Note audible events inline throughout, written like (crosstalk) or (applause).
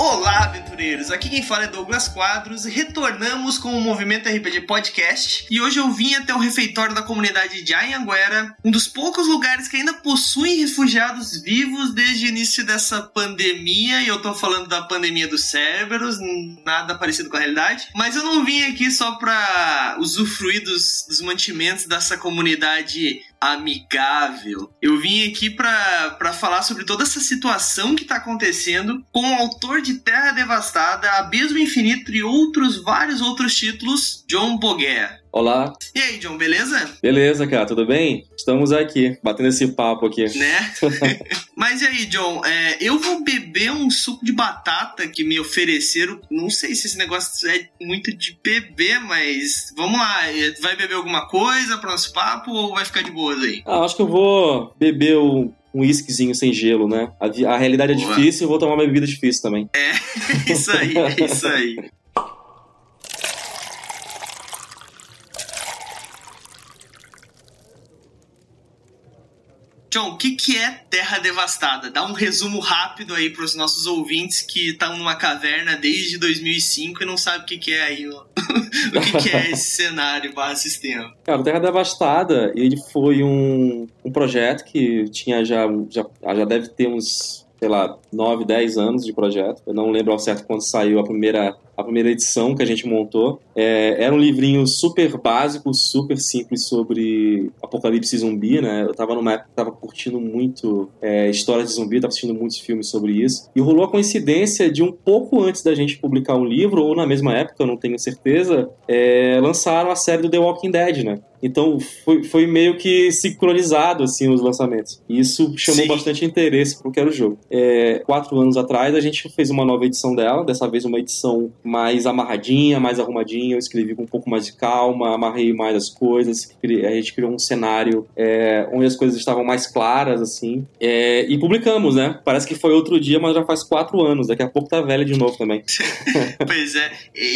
Olá, aventureiros! Aqui quem fala é Douglas Quadros e retornamos com o Movimento RPG Podcast. E hoje eu vim até o refeitório da comunidade de Anhanguera, um dos poucos lugares que ainda possuem refugiados vivos desde o início dessa pandemia. E eu tô falando da pandemia dos Cerberus, nada parecido com a realidade. Mas eu não vim aqui só pra usufruir dos, dos mantimentos dessa comunidade amigável. Eu vim aqui para falar sobre toda essa situação que está acontecendo com o autor de Terra Devastada, Abismo Infinito e outros vários outros títulos, John Boguer. Olá. E aí, John, beleza? Beleza, cara, tudo bem? Estamos aqui, batendo esse papo aqui. Né? (laughs) Mas e aí, John, é, eu vou beber um suco de batata que me ofereceram. Não sei se esse negócio é muito de beber, mas vamos lá. Vai beber alguma coisa para nosso papo ou vai ficar de boas aí? Ah, acho que eu vou beber um um whiskyzinho sem gelo, né? A, a realidade é Boa. difícil, eu vou tomar uma bebida difícil também. É, (laughs) isso aí, é isso aí. (laughs) John, o que, que é Terra Devastada? Dá um resumo rápido aí para os nossos ouvintes que estão numa caverna desde 2005 e não sabem o que, que é aí, (laughs) o que, que é esse cenário barra sistema. Cara, Terra Devastada, ele foi um, um projeto que tinha já, já, já deve ter uns sei lá, 9, 10 anos de projeto. Eu não lembro ao certo quando saiu a primeira a primeira edição que a gente montou. É, era um livrinho super básico, super simples sobre apocalipse zumbi, né? Eu tava numa época que tava curtindo muito é, histórias de zumbi, tava assistindo muitos filmes sobre isso. E rolou a coincidência de um pouco antes da gente publicar um livro, ou na mesma época, eu não tenho certeza, é, lançaram a série do The Walking Dead, né? Então foi, foi meio que sincronizado assim os lançamentos. E isso chamou Sim. bastante interesse pro que era o jogo. É, quatro anos atrás a gente fez uma nova edição dela, dessa vez uma edição mais amarradinha, mais arrumadinha. Eu escrevi com um pouco mais de calma, amarrei mais as coisas. A gente criou um cenário é, onde as coisas estavam mais claras, assim. É, e publicamos, né? Parece que foi outro dia, mas já faz quatro anos. Daqui a pouco tá velha de novo também. (laughs) pois é.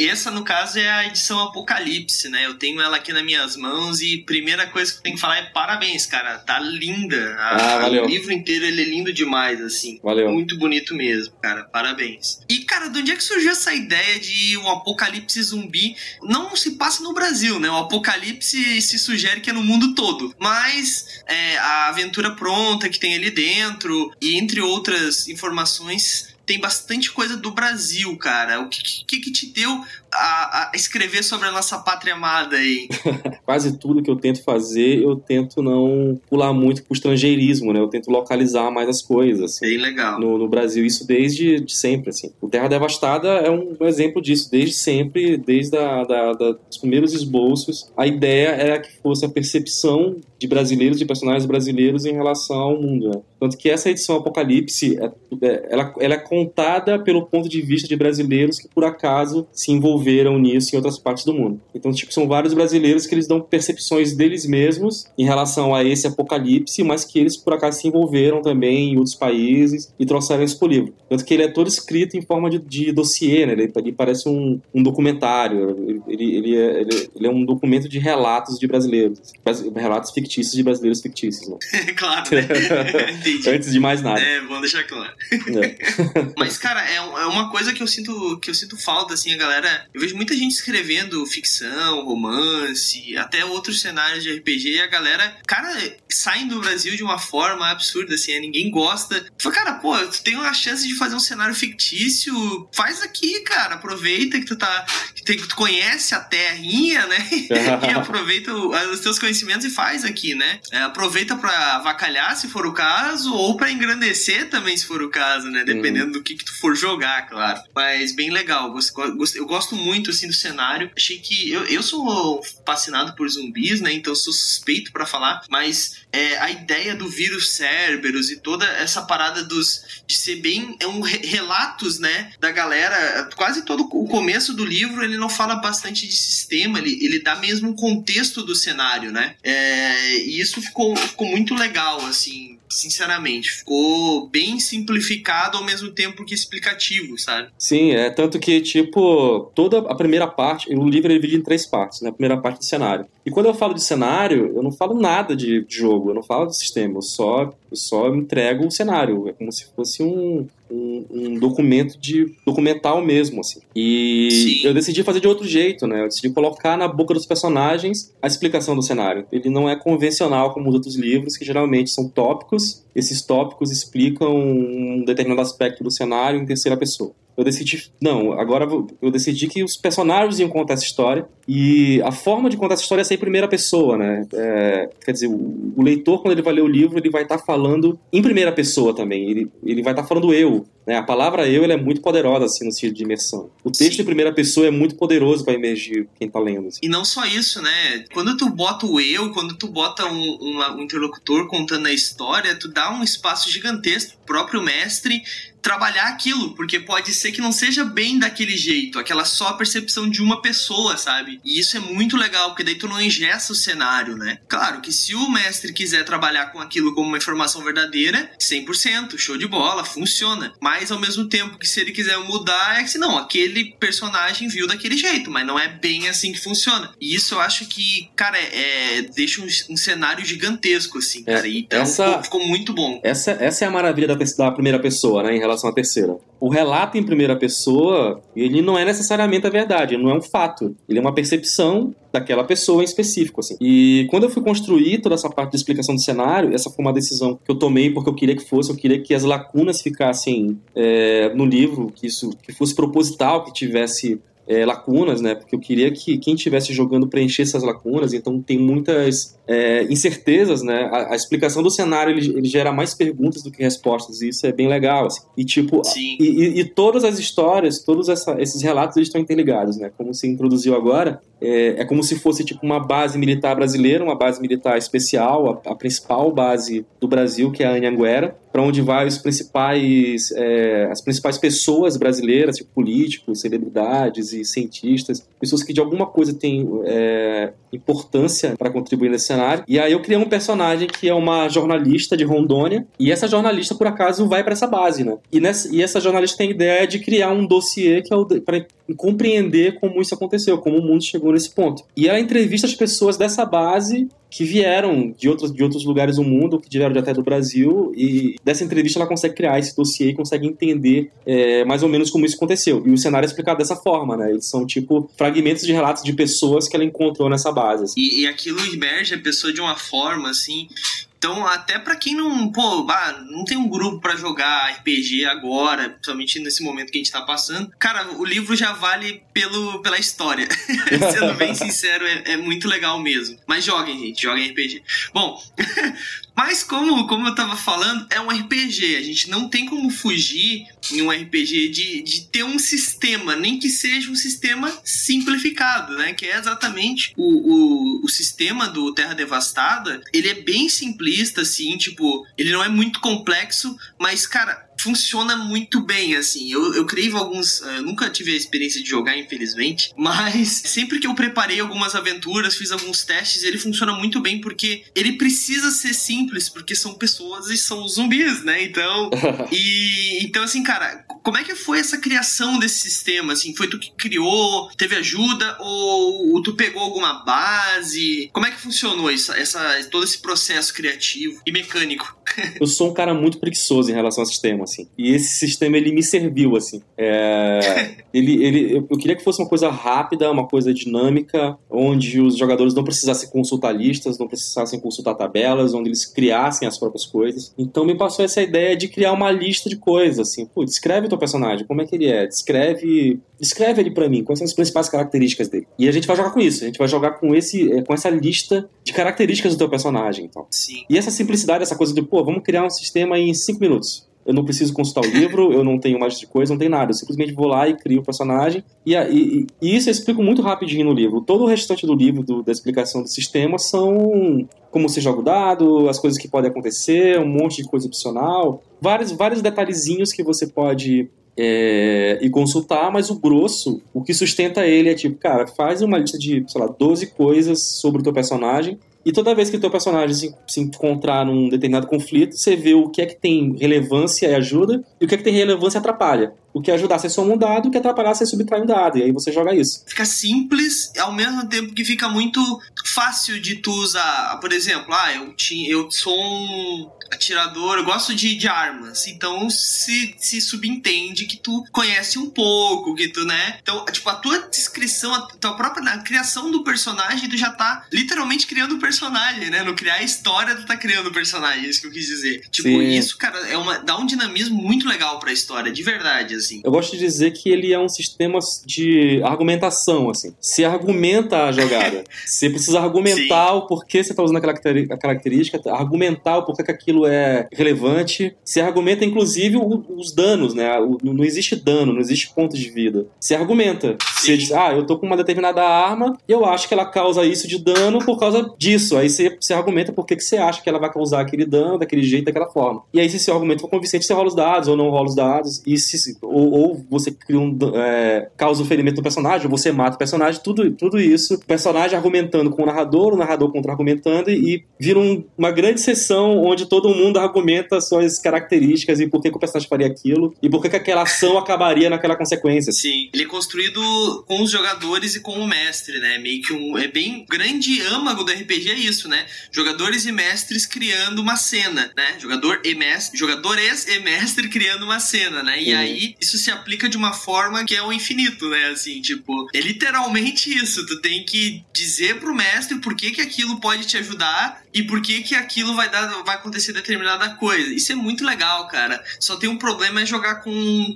Essa, no caso, é a edição Apocalipse, né? Eu tenho ela aqui nas minhas mãos e primeira coisa que eu tenho que falar é parabéns, cara. Tá linda. A, ah, valeu. O livro inteiro ele é lindo demais, assim. Valeu. Muito bonito mesmo, cara. Parabéns. E, cara, de onde é que surgiu essa ideia de um apocalipse zumbi? Não se passa no Brasil, né? O apocalipse se sugere que é no mundo todo. Mas é, a aventura pronta que tem ali dentro, e entre outras informações tem bastante coisa do Brasil, cara. O que, que, que te deu a, a, escrever sobre a nossa pátria amada aí? (laughs) Quase tudo que eu tento fazer, eu tento não pular muito pro estrangeirismo, né? Eu tento localizar mais as coisas. Assim, Bem legal. No, no Brasil, isso desde de sempre, assim. O Terra Devastada é um exemplo disso, desde sempre, desde a, da, da, os primeiros esboços. A ideia era que fosse a percepção de brasileiros, de personagens brasileiros em relação ao mundo, né? Tanto que essa edição Apocalipse, é, é, ela, ela é contada pelo ponto de vista de brasileiros que por acaso se envolveram nisso em outras partes do mundo. Então, tipo, são vários brasileiros que eles dão percepções deles mesmos em relação a esse apocalipse, mas que eles por acaso se envolveram também em outros países e trouxeram isso pro livro. Tanto que ele é todo escrito em forma de, de dossiê, né? Ele, ele parece um, um documentário. Ele, ele, é, ele, ele, é um documento de relatos de brasileiros. Relatos fictícios de brasileiros fictícios, né? (laughs) claro, né? (laughs) Antes de mais nada. É, vamos deixar claro. É. (laughs) Mas, cara, é, é uma coisa que eu sinto que eu sinto falta, assim, a galera. Eu vejo muita gente escrevendo ficção, romance, até outros cenários de RPG, e a galera, cara, saem do Brasil de uma forma absurda, assim, ninguém gosta. Fala, cara, pô, tu tem uma chance de fazer um cenário fictício, faz aqui, cara. Aproveita que tu tá. que tu conhece a terrinha, né? (laughs) e (laughs) aproveita os teus conhecimentos e faz aqui, né? É, aproveita para avacalhar, se for o caso, ou para engrandecer também, se for o caso, né? Dependendo do que, que tu for jogar, claro. Mas bem legal. Eu gosto muito assim do cenário. Achei que. Eu, eu sou fascinado por zumbis, né? Então sou suspeito para falar. Mas é, a ideia do vírus Cerberus e toda essa parada dos. de ser bem. É um relatos, né? Da galera. Quase todo o começo do livro ele não fala bastante de sistema, ele, ele dá mesmo um contexto do cenário, né? É, e isso ficou, ficou muito legal, assim sinceramente. Ficou bem simplificado ao mesmo tempo que explicativo, sabe? Sim, é tanto que, tipo, toda a primeira parte, o livro é dividido em três partes, né? A primeira parte do cenário. E quando eu falo de cenário, eu não falo nada de jogo, eu não falo de sistema, eu só Eu só entrego o cenário. É como se fosse um, um, um documento de documental mesmo, assim. E Sim. eu decidi fazer de outro jeito, né? Eu decidi colocar na boca dos personagens a explicação do cenário. Ele não é convencional como os outros livros, que geralmente são tópicos. Esses tópicos explicam um determinado aspecto do cenário em terceira pessoa eu decidi. Não, agora eu decidi que os personagens iam contar essa história. E a forma de contar essa história é ser em primeira pessoa, né? É, quer dizer, o, o, leitor, quando ele vai ler o livro, ele vai estar tá falando em primeira pessoa também. Ele, ele vai estar tá falando eu. Né? A palavra eu é muito poderosa, assim, no sentido de imersão. O texto Sim. em primeira pessoa é muito poderoso para emergir quem tá lendo. Assim. E não só isso, né? Quando tu bota o eu, quando tu bota um, um, um interlocutor contando a história, tu dá um espaço gigantesco pro próprio mestre trabalhar aquilo, porque pode ser que não seja bem daquele jeito, aquela só percepção de uma pessoa, sabe? E isso é muito legal, porque daí tu não engessa o cenário, né? Claro que se o mestre quiser trabalhar com aquilo como uma informação verdadeira, 100%, show de bola, funciona. Mas ao mesmo tempo que se ele quiser mudar, é que não, aquele personagem viu daquele jeito, mas não é bem assim que funciona. E isso eu acho que, cara, é, é deixa um, um, cenário gigantesco, assim, é, cara. E então essa, ficou, ficou, muito bom. Essa, essa é a maravilha da, da primeira pessoa, né, em relação à terceira. O relato em primeira pessoa, ele não é necessariamente a verdade, não é um fato. Ele é uma percepção daquela pessoa em específico, assim. E quando eu fui construir toda essa parte de explicação do cenário, essa foi uma decisão que eu tomei porque eu queria que fosse, eu queria que as lacunas ficassem é, no livro, que isso que fosse proposital, que tivesse é, lacunas, né? Porque eu queria que quem estivesse jogando preenchesse essas lacunas, então tem muitas é, incertezas, né? A, a, explicação do cenário ele, ele, gera mais perguntas do que respostas, e isso é bem legal, assim. E tipo, e, e, e, todas as histórias, todos essa, esses relatos eles estão interligados, né? Como se introduziu agora, é, é, como se fosse tipo uma base militar brasileira, uma base militar especial, a, a principal base do Brasil, que é a Anhanguera, para onde vai os principais, é, as principais pessoas brasileiras, tipo políticos, celebridades e cientistas, pessoas que de alguma coisa têm é, importância para contribuir nesse cenário. E aí eu criei um personagem que é uma jornalista de Rondônia, e essa jornalista, por acaso, vai para essa base, né? E, nessa, e essa jornalista tem a ideia de criar um dossiê que é para compreender como isso aconteceu, como o mundo chegou nesse ponto. E ela entrevista as pessoas dessa base que vieram de outros, de outros lugares do mundo, que vieram até do Brasil, e dessa entrevista ela consegue criar esse dossiê e consegue entender é, mais ou menos como isso aconteceu. E o cenário é explicado dessa forma, né? Eles são tipo fragmentos de relatos de pessoas que ela encontrou nessa base. Assim. E, e aquilo emerge a pessoa de uma forma, assim, então, até para quem não, pô, não tem um grupo para jogar RPG agora, principalmente nesse momento que a gente tá passando, cara, o livro já vale pelo, pela história. (laughs) Sendo bem (laughs) sincero, é, é, muito legal mesmo. Mas joguem, gente, joguem RPG. Bom, (laughs) mas como, como eu tava falando, é um RPG. A gente não tem como fugir em um RPG de, de ter um sistema, nem que seja um sistema simplificado, né? Que é exatamente o, o, o sistema do Terra Devastada. Ele é bem simplista, assim, tipo, ele não é muito complexo, mas, cara, funciona muito bem, assim. Eu, eu criei alguns. Eh, eu nunca tive a experiência de jogar, infelizmente, (laughs) mas sempre que eu preparei algumas aventuras, fiz alguns testes, ele funciona muito bem porque ele precisa ser simples, porque são pessoas e são zumbis, né? Então. (laughs) e então, assim, cara, como é que foi essa criação desse sistema? Assim, foi tu que criou? Teve ajuda? Ou tu pegou alguma base? Como é que funcionou isso, essa, todo esse processo criativo e mecânico? Eu sou um cara muito preguiçoso em relação ao sistema, assim. E esse sistema, ele me serviu, assim. É... (laughs) ele, ele, eu queria que fosse uma coisa rápida, uma coisa dinâmica, onde os jogadores não precisassem consultar listas, não precisassem consultar tabelas, onde eles criassem as próprias coisas. Então me passou essa ideia de criar uma lista de coisas, assim. Pô, descreve o teu personagem, como é que ele é? Descreve, descreve ele para mim, quais são as principais características dele. E a gente vai jogar com isso, a gente vai jogar com esse, é, com essa lista de características do teu personagem, então. Sim. E essa simplicidade, essa coisa de, pô, vamos criar um sistema em cinco minutos. Eu não preciso consultar o livro, eu não tenho mais de coisa, não tem nada. Eu simplesmente vou lá e crio o personagem. E, e, e, isso eu explico muito rapidinho no livro. Todo o restante do livro, do, da explicação do sistema, são como você joga o dado, as coisas que podem acontecer, um monte de coisa opcional. Vários, vários detalhezinhos que você pode é, e consultar, mas o grosso, o que sustenta ele é tipo, cara, faz uma lista de, sei lá, 12 coisas sobre o teu personagem e toda vez que o teu personagem se, se, encontrar num determinado conflito, você vê o que é que tem relevância e ajuda e o que é que tem relevância e atrapalha. O que ajudar você soma um dado, o que atrapalhar você subtrai um dado. E aí você joga isso. Fica simples, ao mesmo tempo que fica muito fácil de tu usar. Por exemplo, ah, eu, tinha, eu sou um atirador, eu gosto de, de armas. Então se, se subentende que tu conhece um pouco, que tu, né? Então, tipo, a tua descrição, a tua própria a criação do personagem, tu já tá literalmente criando o personagem, né? No criar a história, tu tá criando o personagem, é isso que eu quis dizer. Tipo, Sim. isso, cara, é uma, dá um dinamismo muito legal pra história, de verdade, assim. Eu gosto de dizer que ele é um sistema de argumentação, assim. Se argumenta a jogada. (laughs) você precisa argumentar Sim. o porquê você tá usando aquela característica, argumentar o porquê que aquilo é relevante. Se argumenta, inclusive, os danos, né? Não existe dano, não existe ponto de vida. Se argumenta. Você diz, ah, eu tô com uma determinada arma e eu acho que ela causa isso de dano por causa disso. Aí você, você argumenta por que você acha que ela vai causar aquele dano daquele jeito, daquela forma. E aí, se seu argumento for convincente, você rola os dados ou não rola os dados. E se, ou, ou você cria um, é, causa um ferimento no personagem, ou você mata o personagem, tudo, tudo isso. O personagem argumentando com o narrador, o narrador contra-argumentando e, e vira um, uma grande sessão onde todo mundo argumenta suas características e por que, que o personagem faria aquilo e por que, que aquela ação acabaria naquela consequência. Sim, ele é construído com os jogadores e com o mestre, né? Meio que um. É bem grande âmago do RPG é isso, né? Jogadores e mestres criando uma cena, né? Jogador e mestre, jogadores e mestre criando uma cena, né? E uhum. aí isso se aplica de uma forma que é o infinito, né? Assim, tipo, é literalmente isso. Tu tem que dizer pro mestre por que, que aquilo pode te ajudar e por que, que aquilo vai dar, vai acontecer determinada coisa. Isso é muito legal, cara. Só tem um problema é jogar com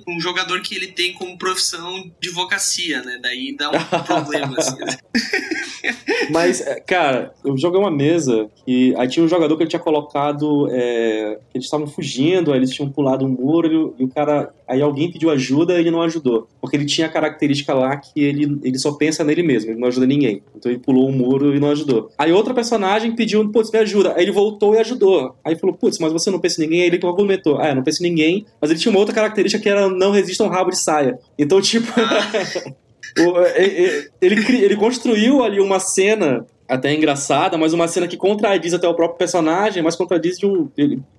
um jogador que ele tem como profissão advocacia, né? Daí dá um (laughs) problema, assim. (laughs) Mas, é, cara, eu joguei uma mesa e aí tinha um jogador que ele tinha colocado. É, eles estavam fugindo, aí eles tinham pulado um muro e o cara. Aí alguém pediu ajuda e ele não ajudou. Porque ele tinha a característica lá que ele, ele só pensa nele mesmo, ele não ajuda ninguém. Então ele pulou o um muro e não ajudou. Aí outra personagem pediu, putz, me ajuda. Aí ele voltou e ajudou. Aí falou, putz, mas você não pensa em ninguém? Aí ele argumentou, ah, eu não penso em ninguém, mas ele tinha uma outra característica que era não resista um rabo de saia. Então, tipo. (laughs) ele, ele, ele construiu ali uma cena até engraçada, mas uma cena que contradiz até o próprio personagem, mas contradiz de um,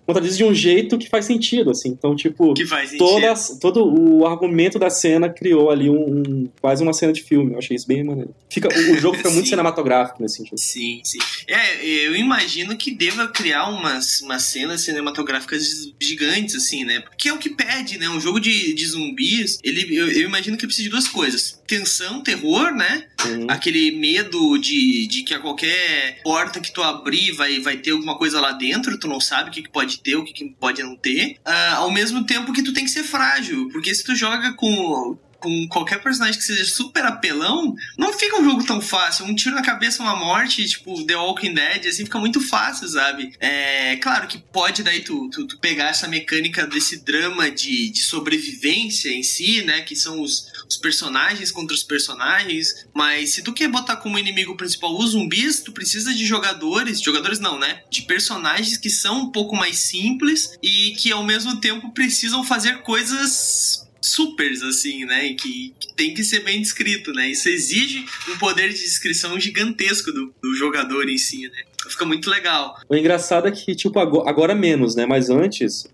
contradiz de um jeito que faz sentido, assim. Então, tipo, toda, todo o argumento da cena criou ali um, um, quase uma cena de filme. Eu achei isso bem maneiro. Fica, o, o jogo fica (laughs) muito cinematográfico nesse sentido. Sim, sim. É, eu imagino que deva criar umas, umas cenas cinematográficas gigantes, assim, né? Porque é o que pede, né? Um jogo de, de zumbis, ele, eu, eu imagino que precisa de duas coisas. Tensão, terror, né? Uhum. Aquele medo de, de que a qualquer porta que tu abrir vai, vai ter alguma coisa lá dentro, tu não sabe o que, que pode ter, o que, que pode não ter. Uh, ao mesmo tempo que tu tem que ser frágil, porque se tu joga com com qualquer personagem que seja super apelão, não fica um jogo tão fácil. Um tiro na cabeça, uma morte, tipo The Walking Dead, assim, fica muito fácil, sabe? É claro que pode daí tu, tu, tu pegar essa mecânica desse drama de, de sobrevivência em si, né? Que são os, os personagens contra os personagens, mas se tu quer botar como inimigo principal os zumbis, tu precisa de jogadores, jogadores não, né? De personagens que são um pouco mais simples e que ao mesmo tempo precisam fazer coisas supers, assim, né? Que, que, tem que ser bem descrito, né? Isso exige um poder de descrição gigantesco do, do jogador em si, né? Fica muito legal. O engraçado é que, tipo, agora, agora menos, né? Mas antes,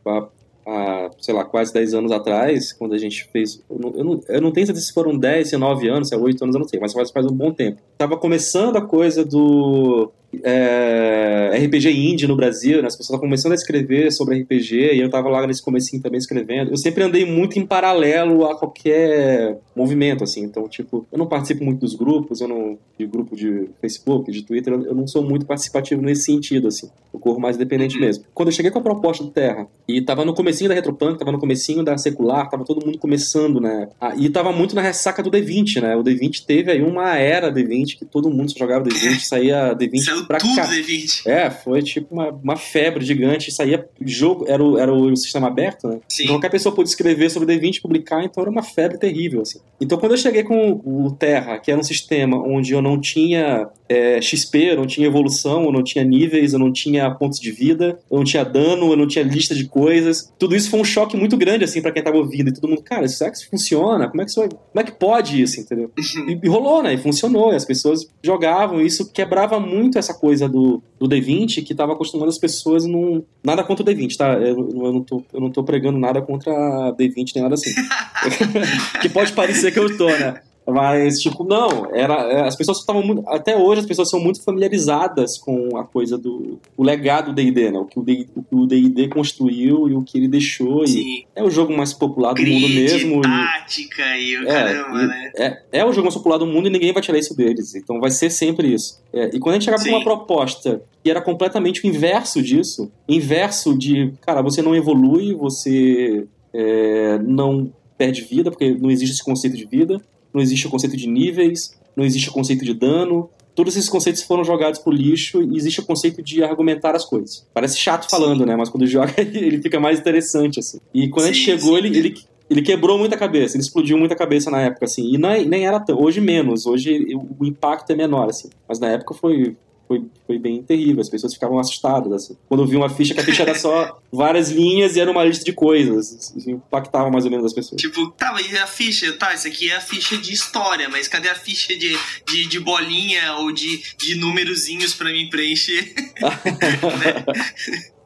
há, sei lá, quase 10 anos atrás, quando a gente fez. Eu não, eu não, eu não tenho certeza se foram 10, se 9 anos, se é 8 anos, eu não sei, mas faz, faz um bom tempo. Tava começando a coisa do é, RPG indie no Brasil, né? as pessoas estavam começando a escrever sobre RPG e eu estava lá nesse comecinho também escrevendo. Eu sempre andei muito em paralelo a qualquer movimento, assim. Então, tipo, eu não participo muito dos grupos, eu não de grupo de Facebook, de Twitter, eu não sou muito participativo nesse sentido, assim. Eu corro mais independente uhum. mesmo. Quando eu cheguei com a proposta do Terra e tava no comecinho da Retropunk, tava no comecinho da Secular, tava todo mundo começando, né? Ah, e tava muito na ressaca do D20, né? O D20 teve aí uma era D20 que todo mundo só jogava D20, saía D20 pra tudo cá. D20. É, foi tipo uma, uma febre gigante. Saía jogo, era o, era o sistema aberto, né? Sim. Então qualquer pessoa pôde escrever sobre D20 publicar, então era uma febre terrível, assim. Então quando eu cheguei com o Terra, que era um sistema onde eu não tinha é, XP, eu não tinha evolução, eu não tinha níveis, eu não tinha pontos de vida, eu não tinha dano, eu não tinha lista de coisas. Tudo isso foi um choque muito grande, assim, para quem tava ouvindo. E todo mundo, cara, será que isso funciona? Como é que isso vai... Como é que pode isso, entendeu? E, e rolou, né? E funcionou. E as pessoas jogavam, e isso quebrava muito essa coisa do, do D20 que estava acostumando as pessoas num. Nada contra o D20, tá? Eu, eu, não, tô, eu não tô pregando nada contra D20 nem nada assim. (laughs) (laughs) que pode parecer que eu tô, né? Mas, tipo, não, era, é, as pessoas estavam muito. Até hoje as pessoas são muito familiarizadas com a coisa do. o legado do DD, né? O que o DD construiu e o que ele deixou. Sim. E é o jogo mais popular do Grid, mundo mesmo. tática e, e o é, caramba, e, né? É, é o jogo mais popular do mundo e ninguém vai tirar isso deles. Então vai ser sempre isso. É, e quando a gente chegava Sim. com uma proposta que era completamente o inverso disso inverso de, cara, você não evolui, você é, não perde vida, porque não existe esse conceito de vida não existe o conceito de níveis, não existe o conceito de dano. Todos esses conceitos foram jogados pro lixo e existe o conceito de argumentar as coisas. Parece chato falando, né? Mas quando (laughs) joga, ele fica mais interessante, assim. E quando sim, a gente chegou, ele, ele, ele quebrou muita cabeça, ele explodiu muita cabeça na época, assim. E não, é, nem era tão. Hoje menos, hoje o impacto é menor, assim. Mas na época foi, foi, foi bem terrível. As pessoas ficavam assustadas. Assim. Quando viu uma ficha, que a ficha era só (laughs) várias linhas e era uma lista de coisas. Impactava mais ou menos as pessoas. Tipo, tá, mas a ficha? Tá, isso aqui é a ficha de história, mas cadê a ficha de, de, de bolinha ou de, de númerozinhos para me preencher? (laughs) (laughs) né?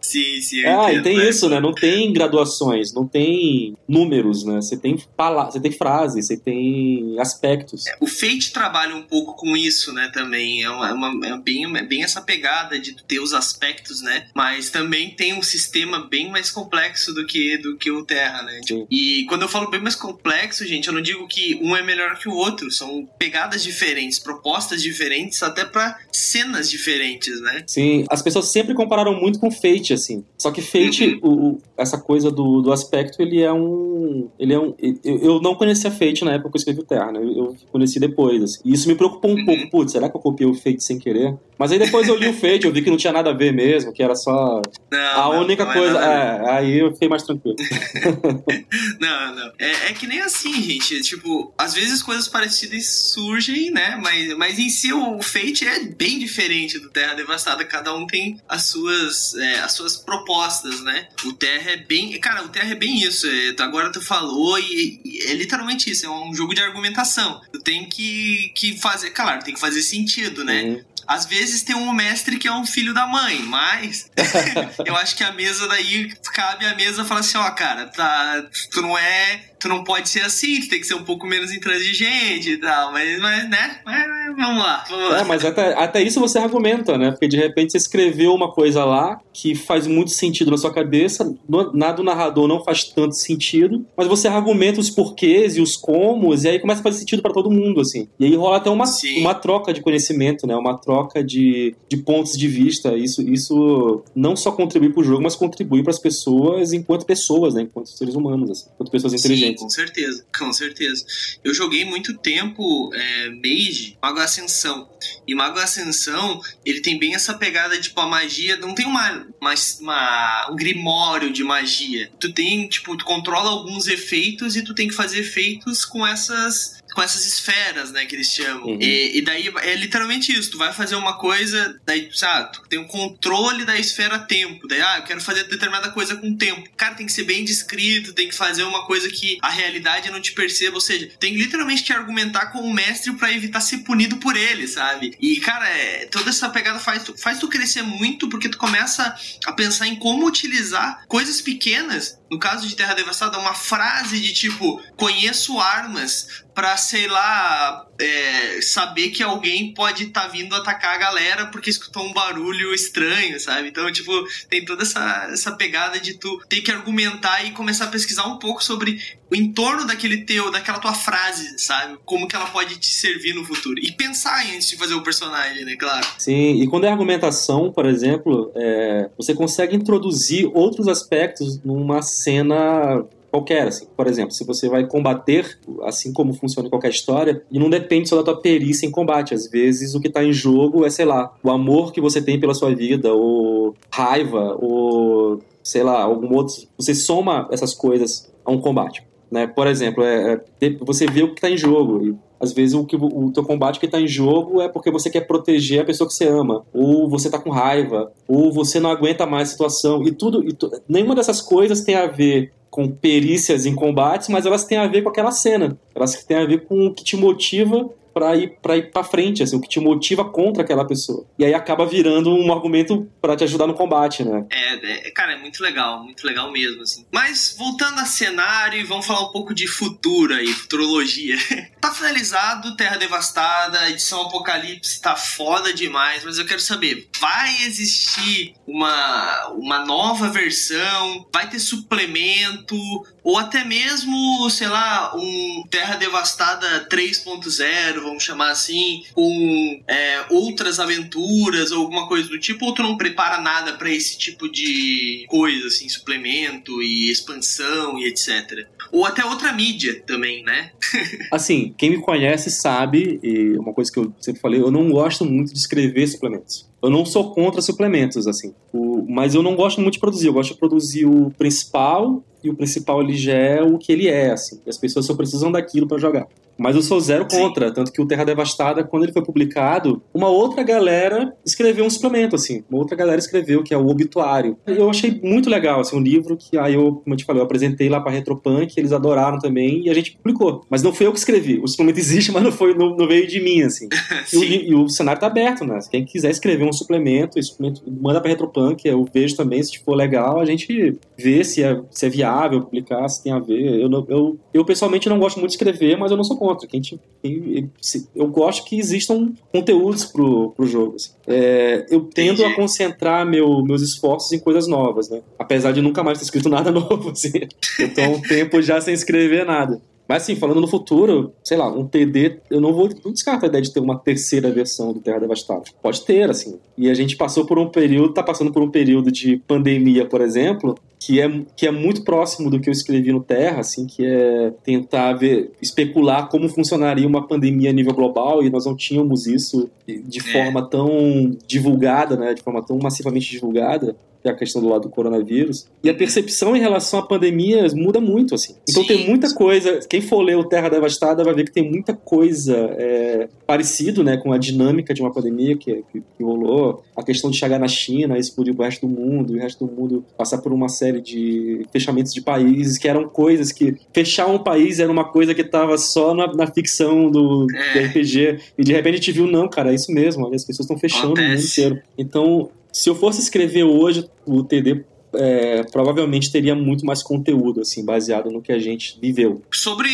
Sim, sim. Ah, e tem isso, né? Não tem graduações, não tem números, né? Você tem, palavras, você tem frases, você tem aspectos. É, o Fate trabalha um pouco com isso, né? Também. É, uma, é uma, é bem, é bem essa pegada de ter os aspectos, né? Mas também tem um sistema bem mais complexo do que, do que o Terra, né? Sim. E quando eu falo bem mais complexo, gente, eu não digo que um é melhor que o outro. São pegadas diferentes, propostas diferentes, até para cenas diferentes, né? Sim, as pessoas sempre compararam muito com Fate, assim. Só que Fate, uhum. o, essa coisa do, do aspecto, ele é um. Ele é um. Eu, eu não conhecia Fate na época que eu escrevi o Terra, né? Eu, eu conheci depois. Assim. E isso me preocupou um uhum. pouco. Putz, será que eu copiei o Fate sem querer? Mas aí depois eu li o Fate, eu vi que não tinha nada a ver mesmo, que era só. Não, a única não é coisa. É, aí eu fiquei mais tranquilo. (laughs) não, não. É, é, que nem assim, gente. Tipo, às vezes coisas parecidas surgem, né? Mas, mas em si o Fate é bem diferente do Terra Devastada. Cada um tem as suas, é, as suas propostas, né? O Terra é bem. Cara, o Terra é bem isso. É, agora tu falou e, e, é literalmente isso. É um jogo de argumentação. Tu tem que, que fazer. Claro, tem que fazer sentido, né? Uhum. Às vezes tem um mestre que é um filho da mãe, mas (laughs) eu acho que a mesa daí cabe a mesa falar assim, ó, cara, tá, tu não é tu não pode ser assim, tu tem que ser um pouco menos intransigente e tal, mas, mas né? Mas, vamos lá, vamos lá. É, mas até, até isso você argumenta, né? Porque de repente você escreveu uma coisa lá que faz muito sentido na sua cabeça, nada do narrador não faz tanto sentido, mas você argumenta os porquês e os comos, e aí começa a fazer sentido para todo mundo, assim. E aí rola até uma, uma troca de conhecimento, né? Uma troca de, de pontos de vista. Isso, isso não só contribui pro jogo, mas contribui para as pessoas enquanto pessoas, né? Enquanto seres humanos, assim. Enquanto pessoas inteligentes. Sim com certeza, com certeza. Eu joguei muito tempo é, Mage, Mago Ascensão. E Mago Ascensão, ele tem bem essa pegada, tipo, a magia. Não tem uma, uma, uma, um grimório de magia. Tu tem, tipo, tu controla alguns efeitos e tu tem que fazer efeitos com essas com essas esferas, né, que eles chamam. Uhum. E, e, daí é literalmente isso, tu vai fazer uma coisa, daí, sabe, tu tem um controle da esfera tempo, daí, ah, eu quero fazer determinada coisa com tempo. Cara, tem que ser bem descrito, tem que fazer uma coisa que a realidade não te perceba, ou seja, tem literalmente que argumentar com o mestre para evitar ser punido por ele, sabe? E, cara, é, toda essa pegada faz tu, faz tu crescer muito porque tu começa a pensar em como utilizar coisas pequenas no caso de Terra Devastada, uma frase de tipo: conheço armas para sei lá, é, saber que alguém pode estar tá vindo atacar a galera porque escutou um barulho estranho, sabe? Então, tipo, tem toda essa, essa pegada de tu ter que argumentar e começar a pesquisar um pouco sobre o entorno daquele teu, daquela tua frase, sabe? Como que ela pode te servir no futuro. E pensar antes de fazer o personagem, né? Claro. Sim, e quando é argumentação, por exemplo, é, você consegue introduzir outros aspectos numa cena qualquer, assim. Por exemplo, se você vai combater, assim como funciona qualquer história, e não depende só da tua perícia em combate. Às vezes o que está em jogo é, sei lá, o amor que você tem pela sua vida, ou raiva, ou sei lá, algum outro. Você soma essas coisas a um combate. Né? Por exemplo, é, é, você vê o que está em jogo. E, às vezes o, que, o teu combate que está em jogo é porque você quer proteger a pessoa que você ama, ou você está com raiva, ou você não aguenta mais a situação. E tudo, e tu, nenhuma dessas coisas tem a ver com perícias em combates, mas elas têm a ver com aquela cena. Elas têm a ver com o que te motiva para ir para ir para frente, assim, o que te motiva contra aquela pessoa. E aí acaba virando um argumento para te ajudar no combate, né? É, é, cara, é muito legal, muito legal mesmo, assim. Mas voltando a cenário, vamos falar um pouco de futuro aí, futurologia. (laughs) tá finalizado Terra Devastada, edição Apocalipse tá foda demais, mas eu quero saber, vai existir uma, uma nova versão? Vai ter suplemento? Ou até mesmo, sei lá, um Terra Devastada 3.0, vamos chamar assim, com é, outras aventuras ou alguma coisa do tipo, ou tu não prepara nada para esse tipo de coisa, assim, suplemento e expansão e etc. Ou até outra mídia também, né? (laughs) assim, quem me conhece sabe, e uma coisa que eu sempre falei, eu não gosto muito de escrever suplementos. Eu não sou contra suplementos, assim. O, mas eu não gosto muito de produzir. Eu gosto de produzir o principal e o principal ele já é o que ele é, assim. as pessoas só precisam daquilo para jogar. Mas eu sou zero contra, Sim. tanto que o Terra Devastada, quando ele foi publicado, uma outra galera escreveu um suplemento, assim. Uma outra galera escreveu, que é o Obituário. Eu achei muito legal, assim, um livro que aí eu, como eu te falei, eu apresentei lá pra Retropunk, eles adoraram também, e a gente publicou. Mas não foi eu que escrevi. O suplemento (laughs) existe, mas não, foi, não, não veio de mim, assim. (laughs) e, o, e, o, cenário tá aberto, né? Quem quiser escrever um suplemento, suplemento manda pra Retropunk, eu vejo também, se for legal, a gente vê se é, se é viável publicar, se tem a ver. Eu, eu, eu pessoalmente não gosto muito de escrever, mas eu não sou contra. Quem, quem, eu gosto que existam conteúdos pro, pro jogo. Assim. É, eu tendo Entendi. a concentrar meu, meus esforços em coisas novas, né? Apesar de nunca mais ter escrito (laughs) nada novo, assim. Eu tô um tempo já sem escrever nada. Mas assim, falando no futuro, sei lá, um TD, eu não vou não descarto a ideia de ter uma terceira versão do Terra Devastada. Pode ter, assim. E a gente passou por um período, tá passando por um período de pandemia, por exemplo, que é, que é muito próximo do que eu escrevi no Terra, assim, que é tentar ver, especular como funcionaria uma pandemia a nível global, e nós não tínhamos isso de é. forma tão divulgada, né, de forma tão massivamente divulgada que é a questão do lado do coronavírus. E a percepção em relação à pandemia muda muito, assim. Então sim, tem muita coisa. Quem for ler o Terra Devastada vai ver que tem muita coisa é, parecido, né, com a dinâmica de uma pandemia que, que, que, rolou. A questão de chegar na China, explodir pro resto do mundo, e o resto do mundo passar por uma série de fechamentos de países, que eram coisas que. Fechar um país era uma coisa que estava só na, na, ficção do, do, é. RPG. E de repente a gente viu, não, cara, é isso mesmo. Olha, as pessoas estão fechando Acontece. o mundo inteiro. Então, se eu fosse escrever hoje o TD é, provavelmente teria muito mais conteúdo, assim, baseado no que a gente viveu. Sobre,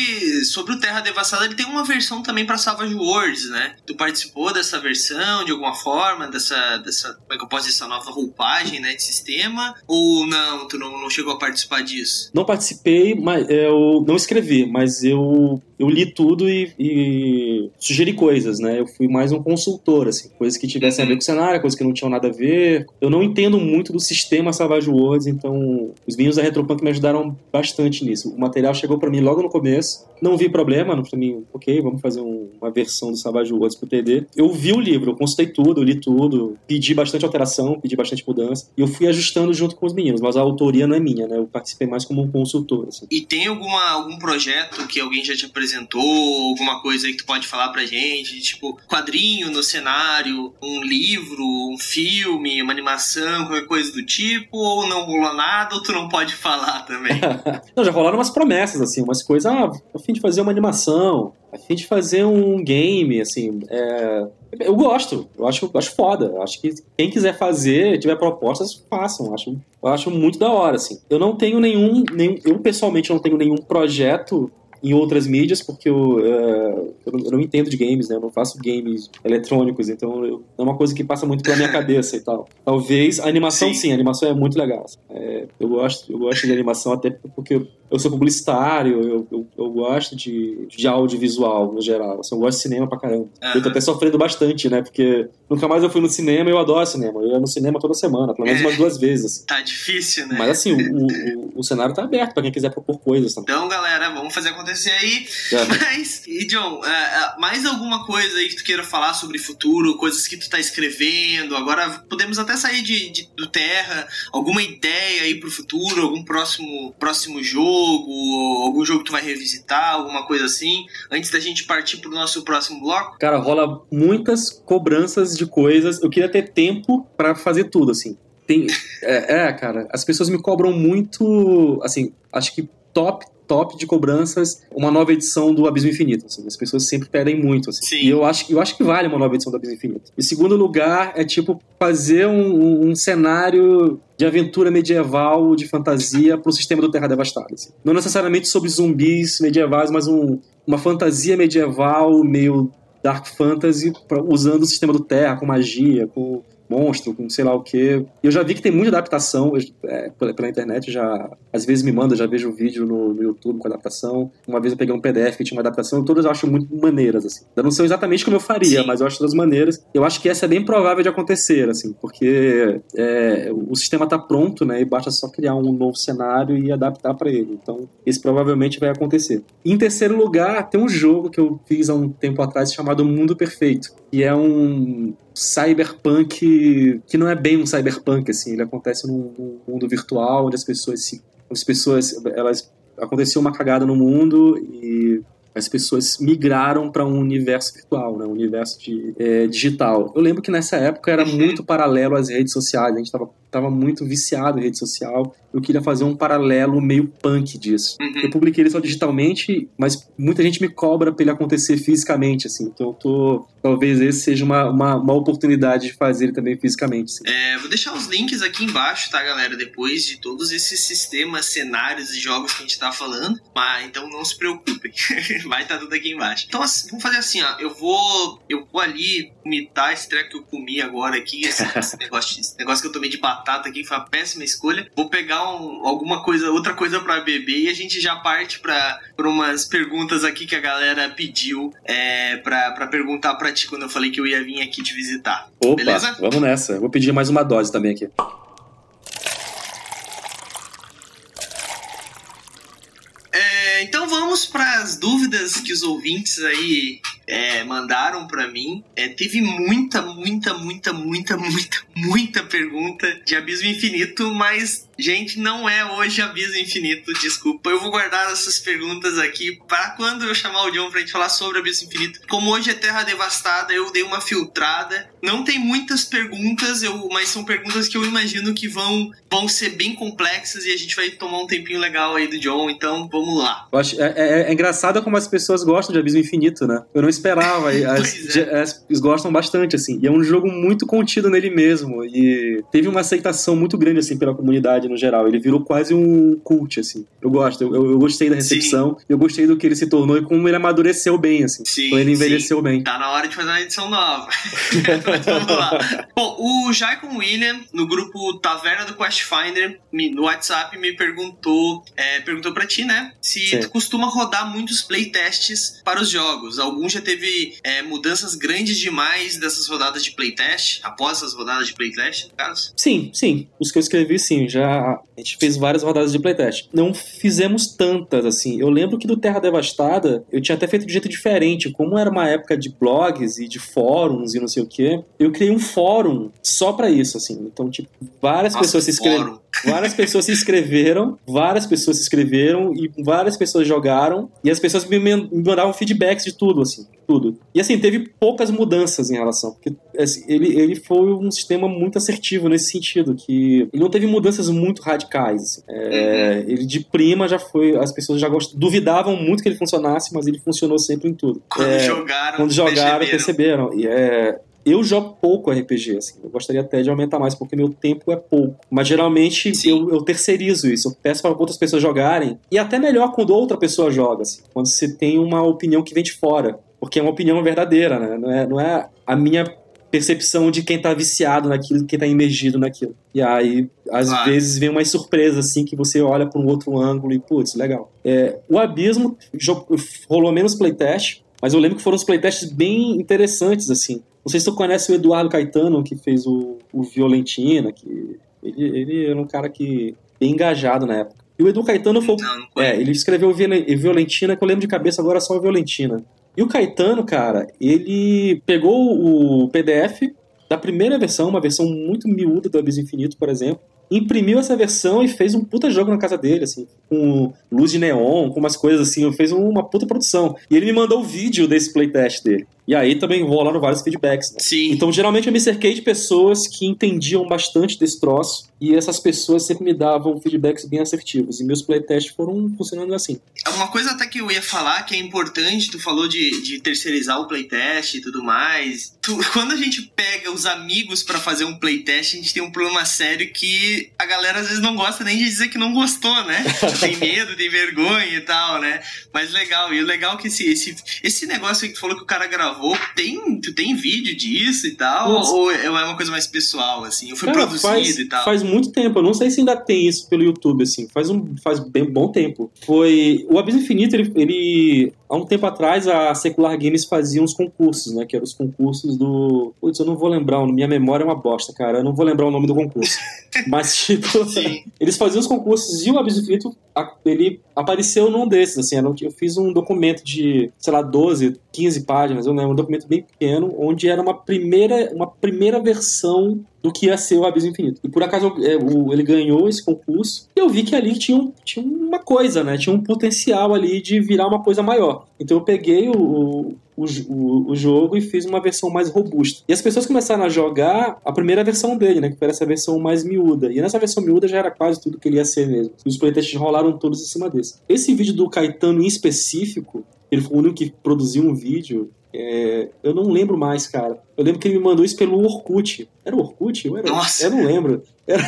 sobre o Terra Devastada, ele tem uma versão também para Savage Worlds, né? Tu participou dessa versão de alguma forma, dessa, dessa como é que eu posso dizer, essa nova roupagem, né, de sistema? Ou não, tu não, não chegou a participar disso? Não participei, mas eu não escrevi, mas eu eu li tudo e, e, sugeri coisas, né? Eu fui mais um consultor, assim, coisas que tivessem a ver com o cenário, coisas que não tinham nada a ver. Eu não entendo muito do sistema Savage Worlds, então os vinhos da Retropunk me ajudaram bastante nisso. O material chegou para mim logo no começo, não vi problema, para mim, ok, vamos fazer um, uma versão do Savage Worlds pro TD. Eu vi o livro, eu consultei tudo, li tudo, pedi bastante alteração, pedi bastante mudança, e eu fui ajustando junto com os meninos, mas a autoria não é minha, né? Eu participei mais como um consultor. Assim. E tem alguma, algum projeto que alguém já te apresentou, alguma coisa aí que tu pode falar pra gente, tipo, quadrinho no cenário, um livro, um filme, uma animação, qualquer coisa do tipo, ou não rolou nada, ou tu não pode falar também? (laughs) não, já rolaram umas promessas, assim, umas coisas, ah, fim de fazer uma animação, a fim de fazer um game, assim, é... eu gosto, eu acho, acho foda, eu acho que quem quiser fazer, tiver propostas, façam, eu acho, eu acho muito da hora, assim. Eu não tenho nenhum, nenhum eu pessoalmente não tenho nenhum projeto em outras mídias, porque eu, uh, eu, não, eu, não, entendo de games, né? Eu não faço games eletrônicos, então eu, é uma coisa que passa muito pela minha cabeça e tal. Talvez a animação, sim, sim a animação é muito legal. É, eu, gosto, eu gosto de animação até porque eu, sou publicitário, eu, eu, eu, gosto de, de audiovisual no geral. Assim, eu gosto de cinema pra caramba. Uhum. Eu tô até sofrendo bastante, né? Porque nunca mais eu fui no cinema eu adoro cinema. Eu ia no cinema toda semana, pelo menos é, umas duas vezes. Assim. Tá difícil, né? Mas assim, o, o, (laughs) o, cenário tá aberto pra quem quiser propor coisas também. Então, galera, vamos fazer acontecer aí. É. (laughs) Mas, e John, uh, mais alguma coisa aí que tu queira falar sobre futuro, coisas que tu tá escrevendo? Agora podemos até sair de, de do Terra, alguma ideia aí pro futuro, algum próximo, próximo jogo jogo, algum jogo que tu vai revisitar, alguma coisa assim, antes da gente partir pro nosso próximo bloco? Cara, rola muitas cobranças de coisas. Eu queria ter tempo para fazer tudo, assim. Tem, é, é, cara, as pessoas me cobram muito, assim, acho que top top de cobranças uma nova edição do Abismo Infinito. Assim. As pessoas sempre pedem muito. Assim. Sim. E eu acho, eu acho que vale uma nova edição do Abismo Infinito. E segundo lugar, é tipo fazer um, um cenário de aventura medieval, de fantasia, para o sistema do Terra Devastada. Assim. Não necessariamente sobre zumbis medievais, mas um, uma fantasia medieval meio dark fantasy, pra, usando o sistema do Terra, com magia, com monstro, com sei lá o que. Eu já vi que tem muita adaptação é, pela, pela, internet, já às vezes me manda, já vejo vídeo no, no, YouTube com adaptação. Uma vez eu peguei um PDF que tinha uma adaptação, todas eu acho muito maneiras, assim. Eu não sei exatamente como eu faria, Sim. mas eu acho todas maneiras. Eu acho que essa é bem provável de acontecer, assim, porque é, o sistema está pronto, né, e basta só criar um novo cenário e adaptar para ele. Então, isso provavelmente vai acontecer. Em terceiro lugar, tem um jogo que eu fiz há um tempo atrás chamado Mundo Perfeito, que é um cyberpunk que não é bem um cyberpunk assim ele acontece num, num mundo virtual onde as pessoas se as pessoas elas aconteceu uma cagada no mundo e as pessoas migraram para um universo virtual, né, um universo de, é, digital. Eu lembro que nessa época era uhum. muito paralelo às redes sociais, a gente estava tava muito viciado em rede social eu queria fazer um paralelo meio punk disso. Uhum. Eu publiquei ele só digitalmente, mas muita gente me cobra pra ele acontecer fisicamente, assim. Então eu tô. Talvez esse seja uma, uma, uma oportunidade de fazer ele também fisicamente. Assim. É, vou deixar os links aqui embaixo, tá, galera? Depois de todos esses sistemas, cenários e jogos que a gente tá falando. Mas então não se preocupem. (laughs) Vai estar tá tudo aqui embaixo. Então, assim, vamos fazer assim, ó. Eu vou. Eu vou ali imitar esse treco que eu comi agora aqui. Esse, (laughs) esse negócio, esse negócio que eu tomei de batata aqui foi uma péssima escolha. Vou pegar um, alguma coisa, outra coisa para beber e a gente já parte para umas perguntas aqui que a galera pediu é, para perguntar para ti quando eu falei que eu ia vir aqui te visitar. Opa, Beleza? vamos nessa. Vou pedir mais uma dose também aqui. É, então vamos para as dúvidas que os ouvintes aí é, mandaram para mim. É, teve muita, muita, muita, muita, muita, muita pergunta de Abismo Infinito, mas Gente, não é hoje Abismo Infinito, desculpa. Eu vou guardar essas perguntas aqui para quando eu chamar o John pra gente falar sobre Abismo Infinito. Como hoje é Terra Devastada, eu dei uma filtrada. Não tem muitas perguntas, eu, mas são perguntas que eu imagino que vão, vão ser bem complexas e a gente vai tomar um tempinho legal aí do John, então vamos lá. Eu acho, é, é, é engraçado como as pessoas gostam de Abismo Infinito, né? Eu não esperava, (laughs) as, é. as, as, gostam bastante, assim. E é um jogo muito contido nele mesmo e teve uma aceitação muito grande, assim, pela comunidade no geral. Ele virou quase um cult, assim. Eu gosto, eu, eu gostei da recepção, sim. eu gostei do que ele se tornou e como ele amadureceu bem, assim. Sim, como ele envelheceu sim. bem. Tá na hora de fazer uma edição nova. (laughs) (laughs) vamos lá. Bom, o Jaicon William, no grupo Taverna do Quest Finder, no WhatsApp, me perguntou, é, perguntou pra ti, né? Se tu costuma rodar muitos playtests para os jogos. Algum já teve é, mudanças grandes demais dessas rodadas de playtest, após essas rodadas de playtest, no caso? Sim, sim. Os que eu escrevi, sim. Já a, gente fez várias rodadas de playtest. Não fizemos tantas, assim. Eu lembro que do Terra Devastada, eu tinha até feito de jeito diferente. Como era uma época de blogs e de fóruns e não sei o quê, eu criei um fórum só para isso, assim. Então, tipo, várias Nossa, pessoas se inscreveram. (laughs) Várias pessoas se inscreveram, várias pessoas se inscreveram e várias pessoas jogaram. E as pessoas me mandavam feedbacks de tudo, assim tudo. E assim, teve poucas mudanças em relação. Porque assim, ele, ele foi um sistema muito assertivo nesse sentido, que ele não teve mudanças muito radicais. Assim. É, uhum. Ele de prima já foi. As pessoas já gost, duvidavam muito que ele funcionasse, mas ele funcionou sempre em tudo. Quando é, jogaram, quando jogaram, perceberam. E é, eu jogo pouco RPG, assim. Eu gostaria até de aumentar mais, porque meu tempo é pouco. Mas geralmente eu, eu, terceirizo isso. Eu peço para outras pessoas jogarem. E até melhor quando outra pessoa joga, assim. Quando você tem uma opinião que vem de fora porque é uma opinião verdadeira, né? Não é, não é a minha percepção de quem tá viciado naquilo, quem tá imergido naquilo. E aí, às claro. vezes, vem uma surpresa, assim, que você olha por um outro ângulo e, putz, legal. É, o Abismo rolou menos playtest, mas eu lembro que foram uns playtests bem interessantes, assim. Não sei se tu conhece o Eduardo Caetano, que fez o, o Violentina, que ele, ele era um cara que bem engajado na época. E o Edu Caetano foi. Não, não é, ele escreveu Violentina, que eu lembro de cabeça agora só Violentina. E o Caetano, cara, ele pegou o PDF da primeira versão, uma versão muito miúda do Abismo Infinito, por exemplo, imprimiu essa versão e fez um puta jogo na casa dele, assim, com luz de neon, com umas coisas assim, fez uma puta produção. E ele me mandou o vídeo desse playtest dele. E aí também rolaram vários feedbacks. Né? Sim. Então, geralmente, eu me cerquei de pessoas que entendiam bastante desse troço e essas pessoas sempre me davam feedbacks bem assertivos. E meus playtests foram funcionando assim. É uma coisa até que eu ia falar que é importante, tu falou de, de terceirizar o playtest e tudo mais. Tu, quando a gente pega os amigos para fazer um playtest, a gente tem um problema sério que a galera às vezes não gosta nem de dizer que não gostou, né? (laughs) tem medo, tem vergonha e tal, né? Mas legal, e o legal é que esse, esse, esse negócio que tu falou que o cara gravou, tem, tu tem vídeo disso e tal? Nossa. Ou é uma coisa mais pessoal, assim? Foi cara, produzido faz, e tal? Faz muito tempo, eu não sei se ainda tem isso pelo YouTube, assim, faz um faz bem bom tempo. Foi. O Abismo Infinito, ele, ele há um tempo atrás a Secular Games fazia uns concursos, né? Que eram os concursos do. Putz, eu não vou lembrar, minha memória é uma bosta, cara. Eu não vou lembrar o nome do concurso. Mas, (laughs) (laughs) tipo, eles faziam os concursos e o Abismo Infinito, ele apareceu num desses, assim. Eu fiz um documento de, sei lá, 12, 15 páginas, eu lembro, um documento bem pequeno, onde era uma primeira, uma primeira versão do que ia ser o Abismo Infinito. E por acaso é, ele ganhou esse concurso e eu vi que ali tinha, tinha uma coisa, né? Tinha um potencial ali de virar uma coisa maior. Então eu peguei o, o, o, o, jogo e fiz uma versão mais robusta. E as pessoas começaram a jogar a primeira versão dele, né? Que foi essa versão mais miúda. E nessa versão miúda já era quase tudo que ele ia ser mesmo. E os playtests rolaram todos em cima desse. Esse vídeo do Caetano em específico, ele foi o único que produziu um vídeo. É, eu não lembro mais, cara. Eu lembro que ele me mandou isso pelo Orkut. Era o Orkut? Eu, era, Nossa. eu não lembro. Era...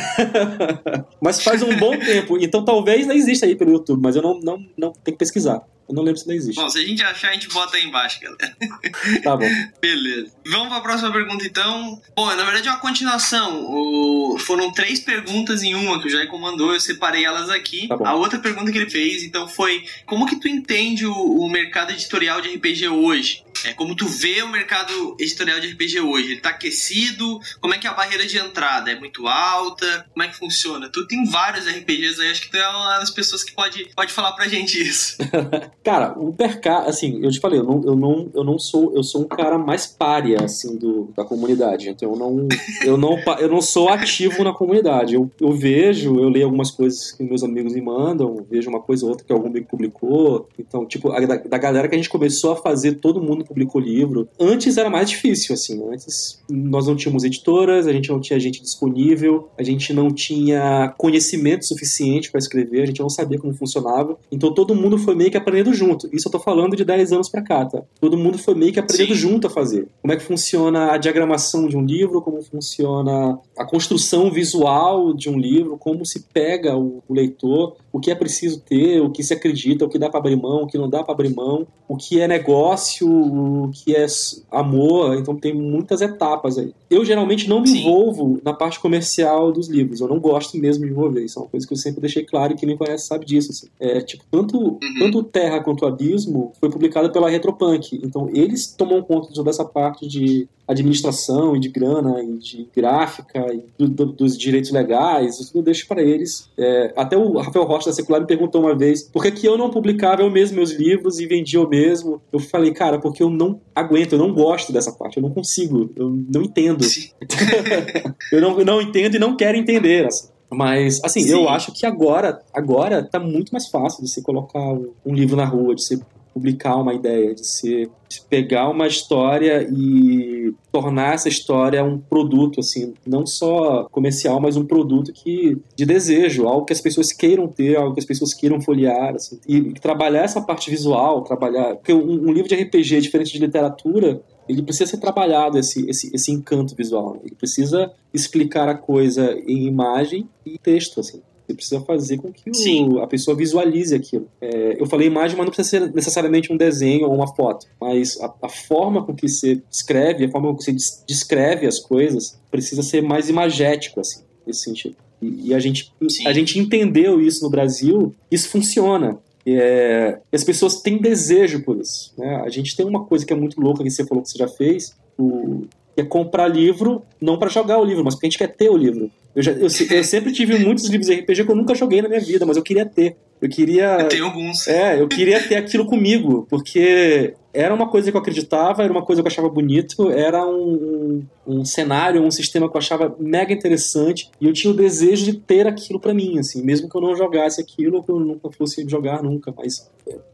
(laughs) mas faz um bom tempo. Então talvez não exista aí pelo YouTube, mas eu não, não, não tenho que pesquisar. Eu não lembro se não existe. Bom, se a gente achar, a gente bota aí embaixo, galera. (laughs) Tá bom. Beleza. Vamos para a próxima pergunta, então. Bom, na verdade é uma continuação. O... Foram três perguntas em uma que o Jair comandou, eu separei elas aqui. Tá a outra pergunta que ele fez, então, foi como que tu entende o, o mercado editorial de RPG hoje? É, como tu vê o mercado editorial de RPG hoje? Ele tá aquecido? Como é que é a barreira de entrada? É muito alta? Como é que funciona? Tu tem vários RPGs aí, acho que tu é uma das pessoas que pode, pode falar pra gente isso. (laughs) cara, o mercado, assim, eu te falei, eu não, eu não, eu não sou, eu sou um cara mais párea, assim, do, da comunidade, então eu não, eu não, eu não sou ativo na comunidade. Eu, eu vejo, eu leio algumas coisas que meus amigos me mandam, vejo uma coisa ou outra que algum amigo publicou, então, tipo, a, da, da galera que a gente começou a fazer todo mundo publicou livro. Antes era mais difícil, assim. Antes nós não tínhamos editoras, a gente não tinha gente disponível, a gente não tinha conhecimento suficiente para escrever, a gente não sabia como funcionava. Então todo mundo foi meio que aprendendo junto. Isso eu tô falando de 10 anos para cá, tá? Todo mundo foi meio que aprendendo Sim. junto a fazer. Como é que funciona a diagramação de um livro, como funciona a construção visual de um livro, como se pega o, o leitor, o que é preciso ter, o que se acredita, o que dá para abrir mão, o que não dá para abrir mão, o que é negócio, o que é amor, então tem muitas etapas aí. Eu geralmente não me Sim. envolvo na parte comercial dos livros, eu não gosto mesmo de envolver, isso é uma coisa que eu sempre deixei claro e quem me conhece sabe disso. Assim. É, tipo, tanto, uhum. tanto Terra quanto Abismo foi publicado pela Retropunk, então eles tomam conta de toda essa parte de administração e de grana e de gráfica e do, do, dos direitos legais, isso eu deixo para eles. É, até o Rafael Rocha da Secular me perguntou uma vez por que, que eu não publicava eu mesmo meus livros e vendia eu mesmo. Eu falei, cara, porque eu não aguento, eu não gosto dessa parte, eu não consigo, eu não entendo. (laughs) eu, não, não entendo e não quero entender. Assim. Mas, assim, Sim. eu acho que agora, agora tá muito mais fácil de você colocar um livro na rua, de você publicar uma ideia, de se de pegar uma história e tornar essa história um produto, assim, não só comercial, mas um produto que de desejo, algo que as pessoas queiram ter, algo que as pessoas queiram folhear, assim, e trabalhar essa parte visual, trabalhar, porque um, um livro de RPG diferente de literatura, ele precisa ser trabalhado esse, esse, esse encanto visual, né? ele precisa explicar a coisa em imagem e texto, assim. Você precisa fazer com que o, a pessoa visualize aquilo. É, eu falei imagem, mas não precisa ser necessariamente um desenho ou uma foto. Mas a, a forma com que você escreve, a forma com que você descreve as coisas, precisa ser mais imagético, assim, nesse sentido. E, e a, gente, a gente entendeu isso no Brasil, isso funciona. É, as pessoas têm desejo por isso. Né? A gente tem uma coisa que é muito louca que você falou que você já fez, o, que é comprar livro, não para jogar o livro, mas porque a gente quer ter o livro. Eu, já, eu, eu, sempre tive muitos livros de RPG que eu nunca joguei na minha vida, mas eu queria ter. Eu queria. Tem alguns. É, eu queria ter aquilo comigo, porque era uma coisa que eu acreditava, era uma coisa que eu achava bonito, era um, um, um cenário, um sistema que eu achava mega interessante e eu tinha o desejo de ter aquilo para mim, assim, mesmo que eu não jogasse aquilo ou que eu nunca fosse jogar nunca, mas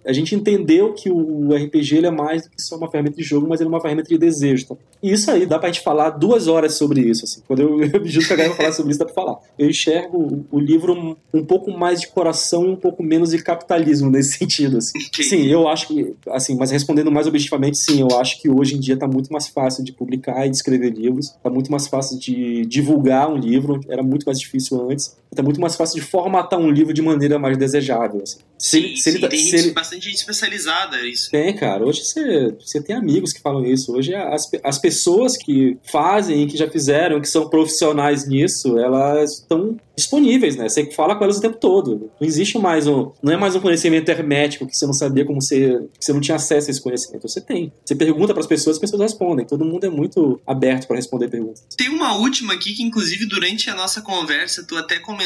a gente entendeu que o RPG ele é mais do que só uma ferramenta de jogo, mas ele é uma ferramenta de desejo. Tá? E isso aí, dá pra gente falar duas horas sobre isso. Assim. Quando eu, (laughs) eu justo que a galera falar sobre isso, dá pra falar. Eu enxergo o livro um pouco mais de coração e um pouco menos de capitalismo nesse (laughs) sentido. Assim. Sim, eu acho que, assim, mas respondendo mais objetivamente, sim, eu acho que hoje em dia tá muito mais fácil de publicar e de escrever livros, tá muito mais fácil de divulgar um livro, era muito mais difícil antes, tá muito mais fácil de formatar um livro de maneira mais desejável. Assim. Se, sim, se sim, ele, tá, tem se gente, ele... bastante gente especializada isso. Tem, cara. Hoje você, você tem amigos que falam isso. Hoje as, as pessoas que fazem, que já fizeram, que são profissionais nisso, elas estão disponíveis, né? Você fala com elas o tempo todo. Não existe mais um. Não é mais um conhecimento hermético que você não sabia como ser. que você não tinha acesso a esse conhecimento. Você tem. Você pergunta para as pessoas, as pessoas respondem. Todo mundo é muito aberto para responder perguntas. Tem uma última aqui que, inclusive, durante a nossa conversa, tu até comentou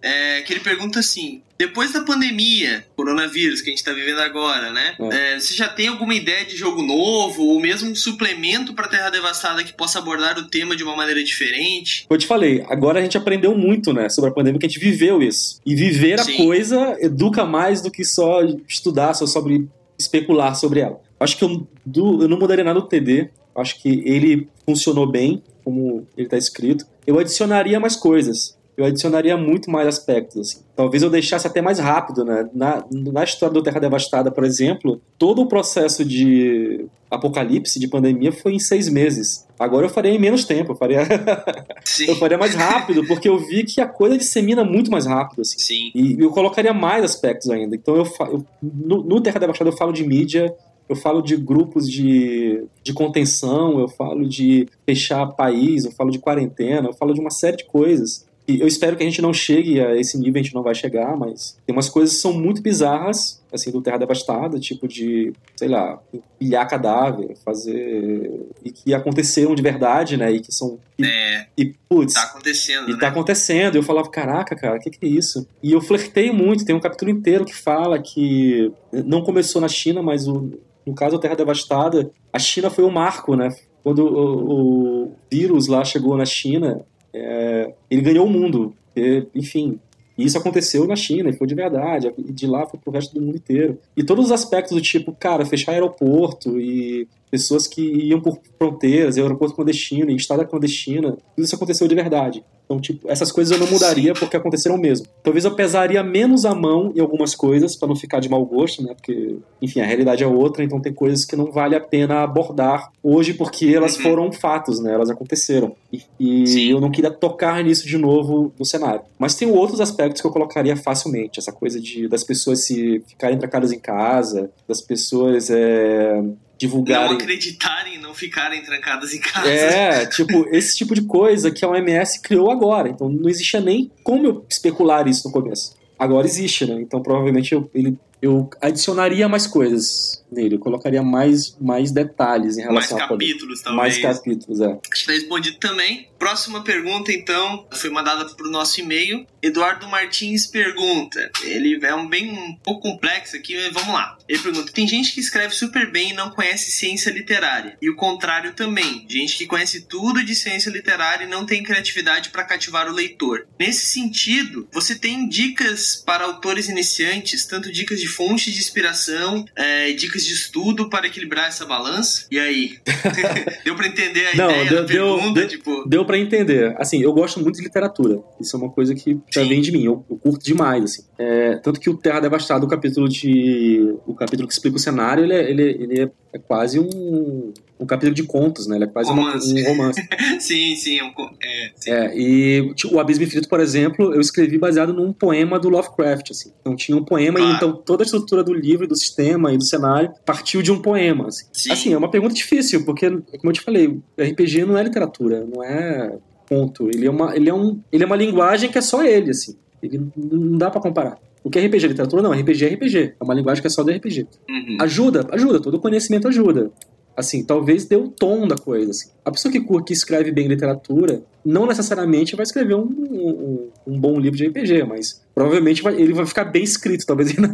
é, que ele pergunta assim: depois da pandemia, coronavírus que a gente está vivendo agora, né? É. É, você já tem alguma ideia de jogo novo ou mesmo um suplemento para Terra Devastada que possa abordar o tema de uma maneira diferente? Eu te falei, agora a gente aprendeu muito, né, sobre a pandemia, que a gente viveu isso. E viver Sim. a coisa educa mais do que só estudar só sobre especular sobre ela. Acho que eu, do, eu não mudaria nada do TD. Acho que ele funcionou bem, como ele está escrito. Eu adicionaria mais coisas eu adicionaria muito mais aspectos. Assim. Talvez eu deixasse até mais rápido, né? Na, na história do Terra Devastada, por exemplo, todo o processo de apocalipse, de pandemia, foi em seis meses. Agora eu faria em menos tempo, eu faria, (laughs) eu faria mais rápido, porque eu vi que a coisa dissemina muito mais rápido. Assim. Sim. E eu colocaria mais aspectos ainda. Então eu, eu no, no Terra Devastada eu falo de mídia, eu falo de grupos de, de contenção, eu falo de fechar país, eu falo de quarentena, eu falo de uma série de coisas eu espero que a gente não chegue a esse nível, a gente não vai chegar, mas tem umas coisas que são muito bizarras, assim, do Terra Devastada, tipo de, sei lá, pilhar cadáver, fazer. e que aconteceram de verdade, né? E que são. E, é. E, putz. Tá acontecendo. E né? tá acontecendo. E eu falava, caraca, cara, o que, que é isso? E eu flertei muito, tem um capítulo inteiro que fala que não começou na China, mas o, no caso a Terra Devastada, a China foi o marco, né? Quando o, o vírus lá chegou na China, é, ele ganhou o mundo. E, enfim, isso aconteceu na China, e foi de verdade, e de lá foi pro resto do mundo inteiro. E todos os aspectos do tipo, cara, fechar aeroporto e pessoas que iam por fronteiras, aeroporto clandestino e estrada clandestina, tudo isso aconteceu de verdade. Então, tipo, essas coisas eu não mudaria porque aconteceram mesmo. Talvez eu pesaria menos a mão em algumas coisas para não ficar de mau gosto, né? Porque, enfim, a realidade é outra, então tem coisas que não vale a pena abordar hoje porque elas uhum. foram fatos, né? Elas aconteceram. E, e eu não queria tocar nisso de novo no cenário. Mas tem outros aspectos que eu colocaria facilmente. Essa coisa de das pessoas se ficarem trancadas em casa, das pessoas é, divulgarem. Não acreditarem, não ficarem trancadas em casa. É, (laughs) tipo, esse tipo de coisa que a OMS criou agora. Então não existia nem como eu especular isso no começo. Agora existe, né? Então provavelmente eu, ele eu adicionaria mais coisas nele, eu colocaria mais, mais detalhes em relação mais a capítulos, talvez. Mais capítulos, é. Acho que tá respondido também. Próxima pergunta, então, foi mandada para o nosso e-mail. Eduardo Martins pergunta. Ele é um bem um pouco complexo aqui, mas vamos lá. Ele pergunta: tem gente que escreve super bem e não conhece ciência literária. E o contrário também. Gente que conhece tudo de ciência literária e não tem criatividade para cativar o leitor. Nesse sentido, você tem dicas para autores iniciantes, tanto dicas de fonte de inspiração, é, dicas de estudo para equilibrar essa balança? E aí? (laughs) deu para entender a não, ideia deu, da pergunta? Deu, tipo... deu para entender. Assim, eu gosto muito de literatura. Isso é uma coisa que já vem de mim. Eu, eu curto demais, assim. É, tanto que o Terra Devastada, o capítulo de. O capítulo que explica o cenário, ele é, ele, ele é, é quase um, um capítulo de contos, né? Ele é quase romance. Uma, um romance. (laughs) sim, sim, é um, é, sim. é, E tipo, o Abismo Infinito, por exemplo, eu escrevi baseado num poema do Lovecraft, assim. Então tinha um poema e então toda a estrutura do livro, do sistema e do cenário partiu de um poema. Assim, sim. assim é uma pergunta difícil, porque, como eu te falei, RPG não é literatura, não é ponto. Ele é uma, ele é um, ele é uma linguagem que é só ele, assim. Ele não dá para comparar. O que é RPG? Literatura não, RPG é RPG. É uma linguagem que é só do RPG. Uhum. Ajuda, ajuda, todo conhecimento ajuda. Assim, talvez dê o tom da coisa. Assim. A pessoa que curte, que escreve bem literatura, não necessariamente vai escrever um, um, um bom livro de RPG, mas provavelmente vai, ele vai ficar bem escrito. Talvez ele (laughs) não...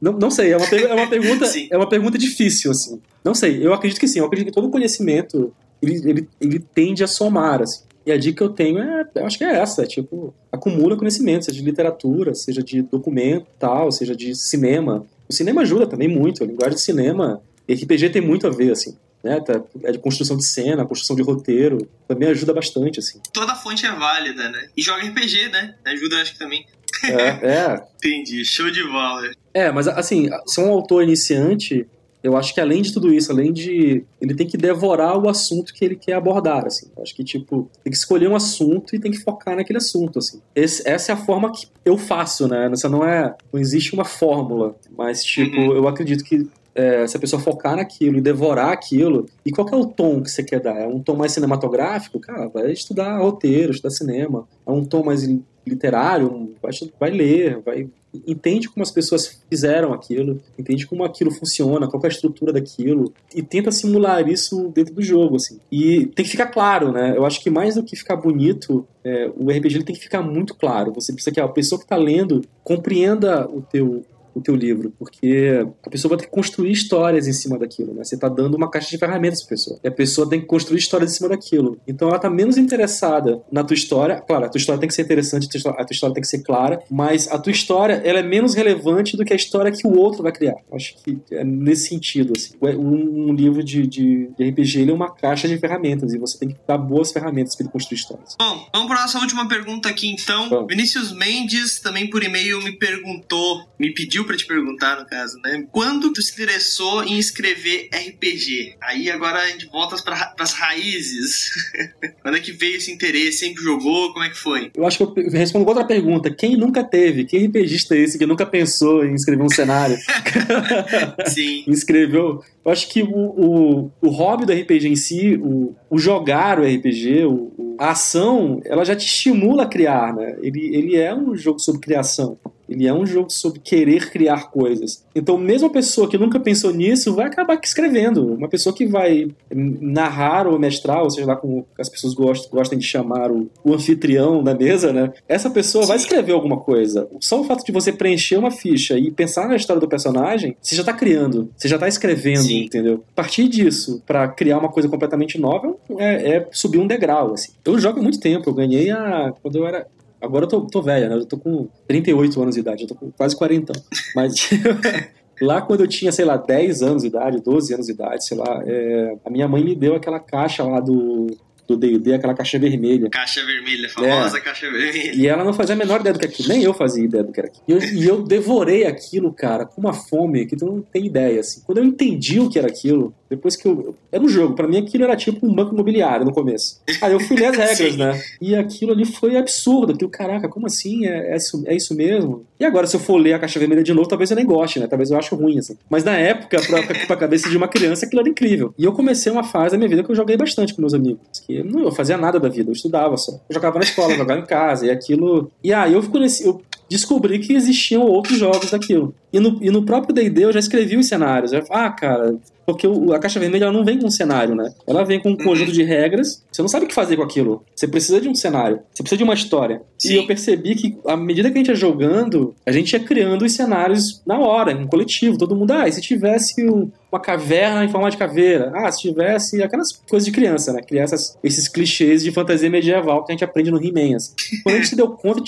Não, não sei, é uma, é uma pergunta é uma pergunta difícil, assim. Não sei, eu acredito que sim, eu acredito que todo conhecimento ele, ele, ele tende a somar, assim. E a dica que eu tenho é, eu acho que é essa, é tipo, acumula conhecimento, seja de literatura, seja de documento, tal, seja de cinema. O cinema ajuda também muito, a linguagem de cinema, RPG tem muito a ver, assim. Né, tá, é de construção de cena, construção de roteiro, também ajuda bastante, assim. Toda fonte é válida, né? E joga RPG, né? Ajuda, acho que também. É, é. (laughs) Entendi, show de bola. É, mas assim, se é um autor iniciante, eu acho que além de tudo isso, além de. Ele tem que devorar o assunto que ele quer abordar, assim. Eu acho que, tipo, tem que escolher um assunto e tem que focar naquele assunto, assim. Esse, essa é a forma que eu faço, né? Essa não é. Não existe uma fórmula, mas, tipo, uhum. eu acredito que é, se a pessoa focar naquilo e devorar aquilo, e qual é o tom que você quer dar? É um tom mais cinematográfico? Cara, vai estudar roteiro, estudar cinema. É um tom mais literário? Vai, vai ler, vai entende como as pessoas fizeram aquilo, entende como aquilo funciona, qual é a estrutura daquilo e tenta simular isso dentro do jogo, assim. E tem que ficar claro, né? Eu acho que mais do que ficar bonito, é, o RPG tem que ficar muito claro. Você precisa que a pessoa que está lendo compreenda o teu o teu livro, porque a pessoa vai ter que construir histórias em cima daquilo, né? Você está dando uma caixa de ferramentas para a pessoa. E a pessoa tem que construir histórias em cima daquilo. Então ela está menos interessada na tua história. Claro, a tua história tem que ser interessante, a tua história tem que ser clara, mas a tua história ela é menos relevante do que a história que o outro vai criar. Acho que é nesse sentido. Assim. Um, um livro de, de, de, RPG ele é uma caixa de ferramentas e você tem que dar boas ferramentas para ele construir histórias. Bom, vamos para nossa última pergunta aqui então. Bom. Vinícius Mendes também por e-mail me perguntou, me pediu pediu para te perguntar, no caso, né? Quando tu se interessou em escrever RPG? Aí agora a gente volta para as raízes. (laughs) Quando é que veio esse interesse? Sempre jogou? Como é que foi? Eu acho que eu respondo outra pergunta. Quem nunca teve? Que RPGista é esse que nunca pensou em escrever um cenário? (laughs) Sim. (laughs) Escreveu. Eu acho que o, o, o hobby do RPG em si, o, o jogar o RPG, o, a ação, ela já te estimula a criar, né? Ele, ele é um jogo sobre criação. Ele é um jogo sobre querer criar coisas. Então, mesmo a pessoa que nunca pensou nisso vai acabar escrevendo. Uma pessoa que vai narrar ou mestrar, ou seja lá como as pessoas gostam, de chamar o, o anfitrião da mesa, né? Essa pessoa Sim. vai escrever alguma coisa. Só o fato de você preencher uma ficha e pensar na história do personagem, você já está criando, você já está escrevendo, Sim. entendeu? A partir disso, para criar uma coisa completamente nova, é, é subir um degrau, assim. Eu jogo há muito tempo, eu ganhei a. Quando eu era. Agora eu tô, tô velha, né? Eu tô com 38 anos de idade, eu tô com quase 40. Mas. (laughs) Lá quando eu tinha, sei lá, 10 anos de idade, 12 anos de idade, sei lá, é, a minha mãe me deu aquela caixa lá do do D&D, aquela caixa vermelha. Caixa vermelha, famosa é. caixa vermelha. E ela não fazia a menor ideia do que aquilo, nem eu fazia ideia do que era aquilo. E eu, e eu devorei aquilo, cara, com uma fome que tu não tem ideia, assim. Quando eu entendi o que era aquilo, depois que eu... Era um jogo, para mim aquilo era tipo um banco imobiliário no começo. Aí eu fui ler as (laughs) regras, né? E aquilo ali foi absurdo, aquilo, caraca, como assim? É, é, isso, é isso mesmo? E agora, se eu for ler a caixa vermelha de novo, talvez eu nem goste, né? Talvez eu ache ruim, assim. Mas na época, pra, pra cabeça de uma criança, aquilo era incrível. E eu comecei uma fase da minha vida que eu joguei bastante com meus amigos. Que não, eu fazia nada da vida, eu estudava só. Eu jogava na escola, (laughs) jogava em casa, e aquilo. E aí eu, nesse, eu descobri que existiam outros jogos daquilo. E no, e no próprio D&D eu já escrevi os cenários. Eu, ah, cara, porque o, a caixa vermelha ela não vem com um cenário, né? Ela vem com um conjunto de regras. Você não sabe o que fazer com aquilo. Você precisa de um cenário. Você precisa de uma história. Sim. E eu percebi que, à medida que a gente ia jogando, a gente ia criando os cenários na hora, em um coletivo. Todo mundo, ah, e se tivesse um, uma caverna em forma de caveira? Ah, se tivesse aquelas coisas de criança, né? Criar esses clichês de fantasia medieval que a gente aprende no He-Man. Assim. Quando a gente se deu conta,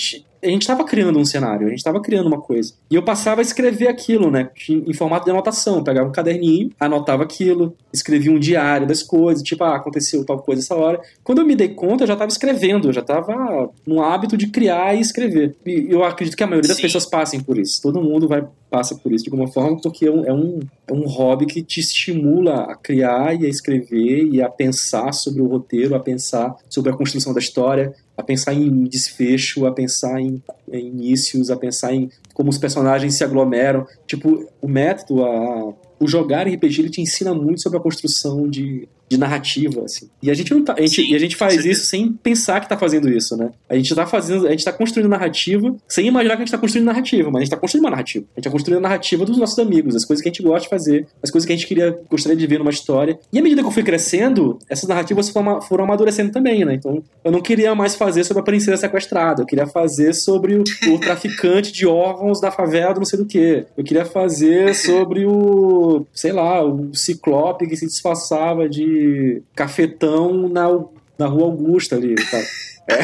a gente estava criando um cenário, a gente estava criando uma coisa. E eu passava a escrever aquilo, né? Em formato de anotação. Eu pegava um caderninho, anotava aquilo, escrevia um diário das coisas, tipo, ah, aconteceu tal coisa essa hora. Quando eu me dei conta, eu já estava escrevendo, eu já estava no hábito de criar e escrever. E eu acredito que a maioria das Sim. pessoas passem por isso. Todo mundo vai passa por isso de alguma forma, porque é um, é um, é um hobby que te estimula a criar e a escrever e a pensar sobre o roteiro, a pensar sobre a construção da história, a pensar em desfecho, a pensar em, em inícios, a pensar em como os personagens se aglomeram. Tipo, o método, a, o jogar RPG, ele te ensina muito sobre a construção de de narrativa, assim. E a gente não tá, a gente, Sim, e a gente faz isso sem pensar que tá fazendo isso, né? A gente tá fazendo, a gente tá construindo narrativa sem imaginar que a gente tá construindo narrativa, mas a gente tá construindo uma narrativa. A gente tá construindo a narrativa dos nossos amigos, as coisas que a gente gosta de fazer, as coisas que a gente queria, gostaria de ver numa história. E à medida que eu fui crescendo, essas narrativas foram, foram amadurecendo também, né? Então, eu não queria mais fazer sobre a princesa sequestrada, eu queria fazer sobre o, o (laughs) traficante de órgãos da favela do não sei do que. Eu queria fazer sobre o, sei lá, o ciclope que se disfarçava de cafetão na, na Rua Augusta ali. Tá? É.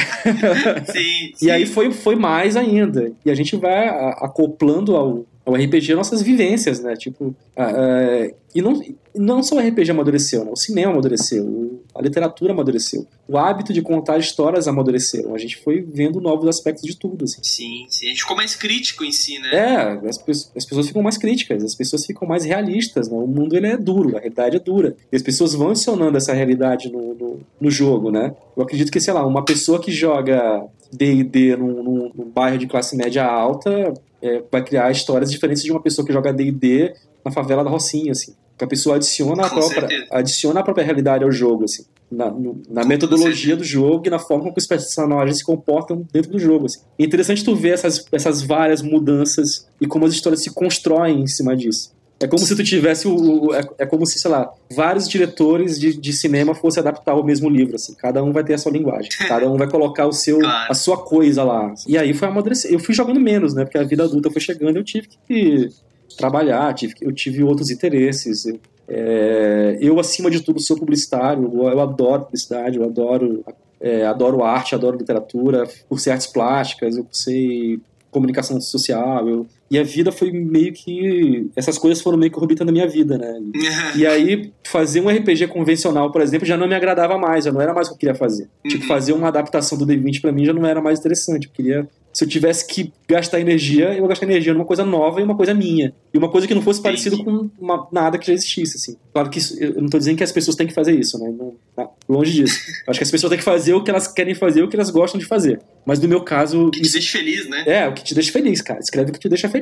sim, (laughs) sim. E aí foi, foi mais ainda. E a gente vai acoplando ao, ao RPG nossas vivências, né? Tipo, uh, e não, não só o RPG amadureceu, né? o cinema amadureceu, a literatura amadureceu, o hábito de contar histórias amadureceu. A gente foi vendo novos aspectos de tudo. Assim. Sim, sim. A gente ficou mais crítico em si, né? É, as, as pessoas ficam mais críticas, as pessoas ficam mais realistas. Né? O mundo ele é duro, a realidade é dura. E as pessoas vão adicionando essa realidade no, no, no jogo, né? Eu acredito que, sei lá, uma pessoa que joga D&D num, num, num, bairro de classe média alta é, vai criar histórias diferentes de uma pessoa que joga D&D na favela da Rocinha, assim. Que a pessoa adiciona a, própria, adiciona a própria realidade ao jogo, assim. Na, no, na metodologia do jogo e na forma como os personagens se comportam dentro do jogo. Assim. É interessante tu ver essas, essas várias mudanças e como as histórias se constroem em cima disso. É como se tu tivesse o. é, é, como se, sei lá, vários diretores de, de cinema fossem adaptar o mesmo livro, assim. Cada um vai ter a sua linguagem. (laughs) Cada um vai colocar o seu, claro. a sua coisa lá. E aí foi amadurecer. Eu fui jogando menos, né? Porque a vida adulta foi chegando e eu tive que trabalhar, tive, eu tive outros interesses. É, eu, acima de tudo, sou publicitário, eu, adoro publicidade, eu adoro, é, adoro arte, adoro literatura, ser artes plásticas, eu sei comunicação social, eu, e a vida foi meio que. Essas coisas foram meio que orbitando a minha vida, né? (laughs) E, aí, fazer um RPG convencional, por exemplo, já não me agradava mais, já não era mais o que eu queria fazer. Tipo, uhum. Tipo, fazer uma adaptação do D20 para mim já não era mais interessante. Eu queria se eu tivesse que gastar energia, eu vou gastar energia numa coisa nova e uma coisa minha. E uma coisa que não fosse parecido com uma, nada que já existisse, assim. Claro que isso, eu não estou dizendo que as pessoas têm que fazer isso, né? Não, tá longe disso. Eu (laughs) acho que as pessoas têm que fazer o que elas querem fazer, o que elas gostam de fazer. Mas no meu caso... O que te deixa feliz, né? É, o que te deixa feliz, cara. Escreve o que te deixa feliz.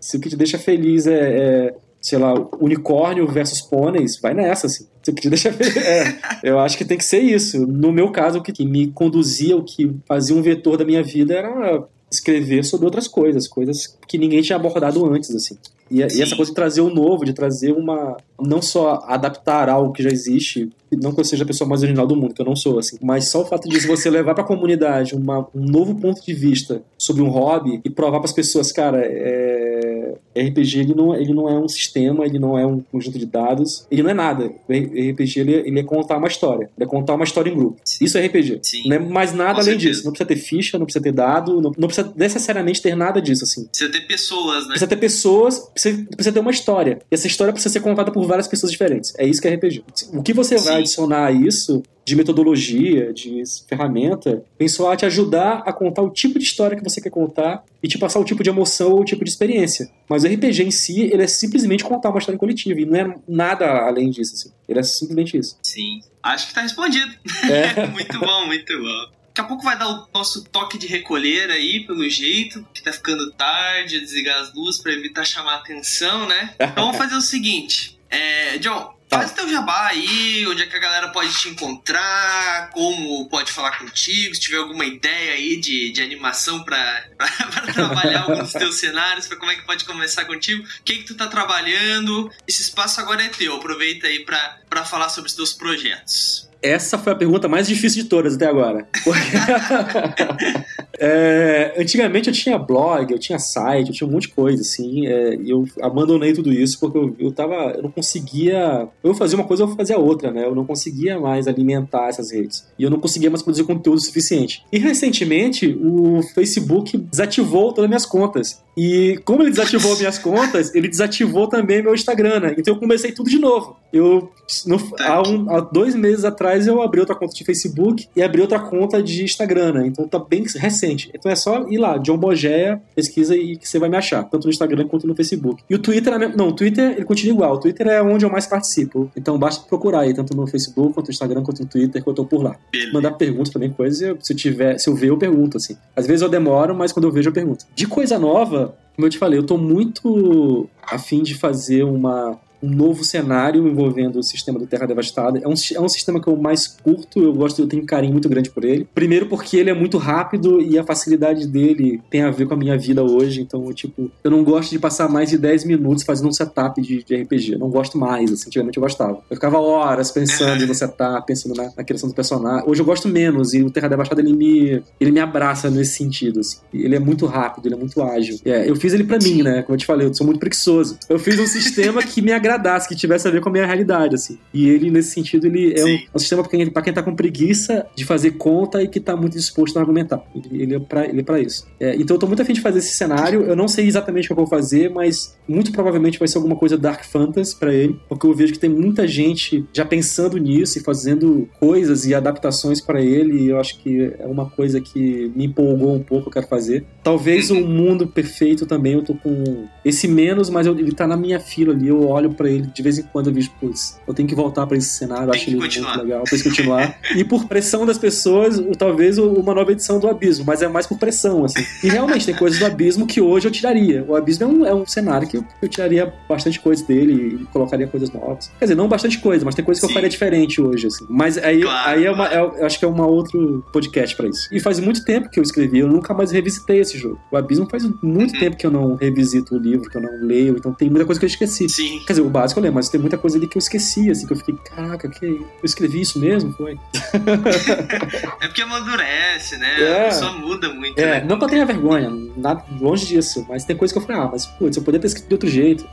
Se o que te deixa feliz é, é sei lá, unicórnio versus pôneis, vai nessa, assim. Se o que te deixa feliz... (laughs) É, eu acho que tem que ser isso. No meu caso, o que me conduzia, o que fazia um vetor da minha vida era escrever sobre outras coisas, coisas que ninguém tinha abordado antes, assim. E, e, essa coisa de trazer o novo, de trazer uma. Não só adaptar algo que já existe, não que eu seja a pessoa mais original do mundo, que eu não sou, assim, mas só o fato de você levar para a comunidade uma, um novo ponto de vista sobre um hobby e provar para as pessoas, cara, é, RPG ele não, ele não é um sistema, ele não é um conjunto de dados, ele não é nada. O RPG ele, ele é contar uma história, ele é contar uma história em grupo. Isso é RPG. Sim. Não é mais nada Com além certeza. disso. Não precisa ter ficha, não precisa ter dado, não, não, precisa necessariamente ter nada disso, assim. Precisa ter pessoas, né? Precisa ter pessoas, precisa, precisa ter uma história. E essa história precisa ser contada por várias pessoas diferentes. É isso que é RPG. O que você vai adicionar a isso de metodologia, de ferramenta, pensou a te ajudar a contar o tipo de história que você quer contar e te passar o tipo de emoção ou o tipo de experiência. Mas RPG em si, ele é simplesmente contar uma história coletiva e não é nada além disso. Assim. Ele é simplesmente isso. Sim. Acho que tá respondido. É. (laughs) muito bom, muito bom. Daqui a pouco vai dar o nosso toque de recolher aí, pelo jeito, que tá ficando tarde, desligar as luzes para evitar chamar a atenção, né? (laughs) Então vamos fazer o seguinte. É, John. Faz teu jabá aí, onde é que a galera pode te encontrar, como pode falar contigo, se tiver alguma ideia aí de, de animação para (laughs) trabalhar alguns dos teus cenários, para como é que pode começar contigo, o que que tu tá trabalhando, esse espaço agora é teu, aproveita aí para falar sobre os teus projetos. Essa foi a pergunta mais difícil de todas até agora. (laughs) é, antigamente eu tinha blog, eu tinha site, eu tinha um monte de coisa, assim. É, eu abandonei tudo isso porque eu, eu tava. Eu não conseguia. Eu fazia uma coisa, eu fazia outra, né? Eu não conseguia mais alimentar essas redes. E eu não conseguia mais produzir conteúdo suficiente. E recentemente o Facebook desativou todas as minhas contas. E como ele desativou (laughs) minhas contas, ele desativou também meu Instagram, né? Então eu comecei tudo de novo. Eu, no, há, um, há, dois meses atrás, eu abri outra conta de Facebook e abri outra conta de Instagram, né? Então tá bem recente. Então é só ir lá, John Bogeia, pesquisa e que você vai me achar, tanto no Instagram quanto no Facebook. E o Twitter, é não, o Twitter ele continua igual. O Twitter é onde eu mais participo. Então basta procurar aí, tanto no Facebook, quanto no Instagram, quanto no Twitter, que eu tô por lá. Beleza. Mandar perguntas também, coisas, se eu tiver, se eu ver, eu pergunto, assim. Às vezes eu demoro, mas quando eu vejo, eu pergunto. De coisa nova, Como eu te falei, eu tô muito afim de fazer uma um novo cenário envolvendo o sistema do Terra Devastada. É um, é um sistema que eu mais curto, eu gosto, eu tenho um carinho muito grande por ele. Primeiro porque ele é muito rápido e a facilidade dele tem a ver com a minha vida hoje, então, eu, tipo, eu não gosto de passar mais de 10 minutos fazendo um setup de, de RPG. Eu não gosto mais, assim, antigamente eu gostava. Eu ficava horas pensando no setup, pensando na, na criação do personagem. Hoje eu gosto menos e o Terra Devastada ele me, ele me abraça nesse sentido, assim. Ele é muito rápido, ele é muito ágil. É, eu fiz ele para mim, né? Como eu te falei, eu sou muito preguiçoso. Eu fiz um sistema que me agradasse, que tivesse a ver com a minha realidade, assim. E ele, nesse sentido, ele é um, é um, sistema pra quem, pra quem tá com preguiça de fazer conta e que tá muito disposto a argumentar. Ele, ele é, pra, ele é pra isso. É, então eu tô muito afim de fazer esse cenário. Eu não sei exatamente o que eu vou fazer, mas muito provavelmente vai ser alguma coisa Dark Fantasy para ele, porque eu vejo que tem muita gente já pensando nisso e fazendo coisas e adaptações para ele. E eu acho que é uma coisa que me empolgou um pouco, eu quero fazer. Talvez o um mundo perfeito também, eu tô com esse menos, mas eu, ele tá na minha fila ali. Eu olho para ele de vez em quando eu vejo, putz, eu tenho que voltar para esse cenário, acho ele continuar. muito legal, preciso continuar. e por pressão das pessoas, talvez uma nova edição do Abismo, mas é mais por pressão, assim. E realmente tem coisas do Abismo que hoje eu tiraria. O Abismo é um, é um cenário que eu, eu, tiraria bastante coisa dele e colocaria coisas novas. Quer dizer, não bastante coisa, mas tem coisas que Sim. eu faria diferente hoje, assim. Mas aí, claro, aí é uma, é, eu acho que é uma outro podcast para isso. E faz muito tempo que eu escrevi, eu nunca mais revisitei esse jogo. O Abismo faz muito uhum. tempo que eu não revisito o livro, que eu não leio, então tem muita coisa que eu esqueci. Sim. Quer dizer, o básico eu lembro, mas tem muita coisa ali que eu esqueci, assim, que eu fiquei, caraca, que eu escrevi isso mesmo? Foi. (laughs) é porque amadurece, né? É. A pessoa muda muito. É, né? não que eu tenha vergonha, nada, longe disso, mas tem coisa que eu falei, ah, mas putz, eu poderia ter escrito de outro jeito.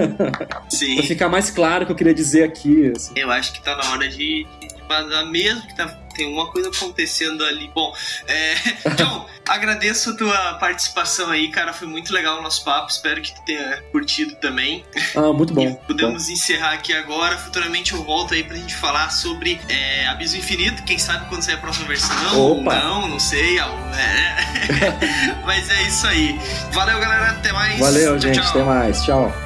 (laughs) Sim. pra ficar mais claro o que eu queria dizer aqui. Assim. Eu acho que tá na hora de, de mesmo que tá tem uma coisa acontecendo ali. Bom, é, (laughs) John, agradeço a tua participação aí, cara. Foi muito legal o nosso papo. Espero que tu tenha curtido também. Ah, muito bom. (laughs) E podemos bom. encerrar aqui agora. Futuramente eu volto aí pra gente falar sobre é, Abismo Infinito. Quem sabe quando sair a próxima versão. Opa. Não, não sei. É. (laughs) Mas é isso aí. Valeu, galera. Até mais. Valeu, tchau, gente. Tchau. Até mais. Tchau.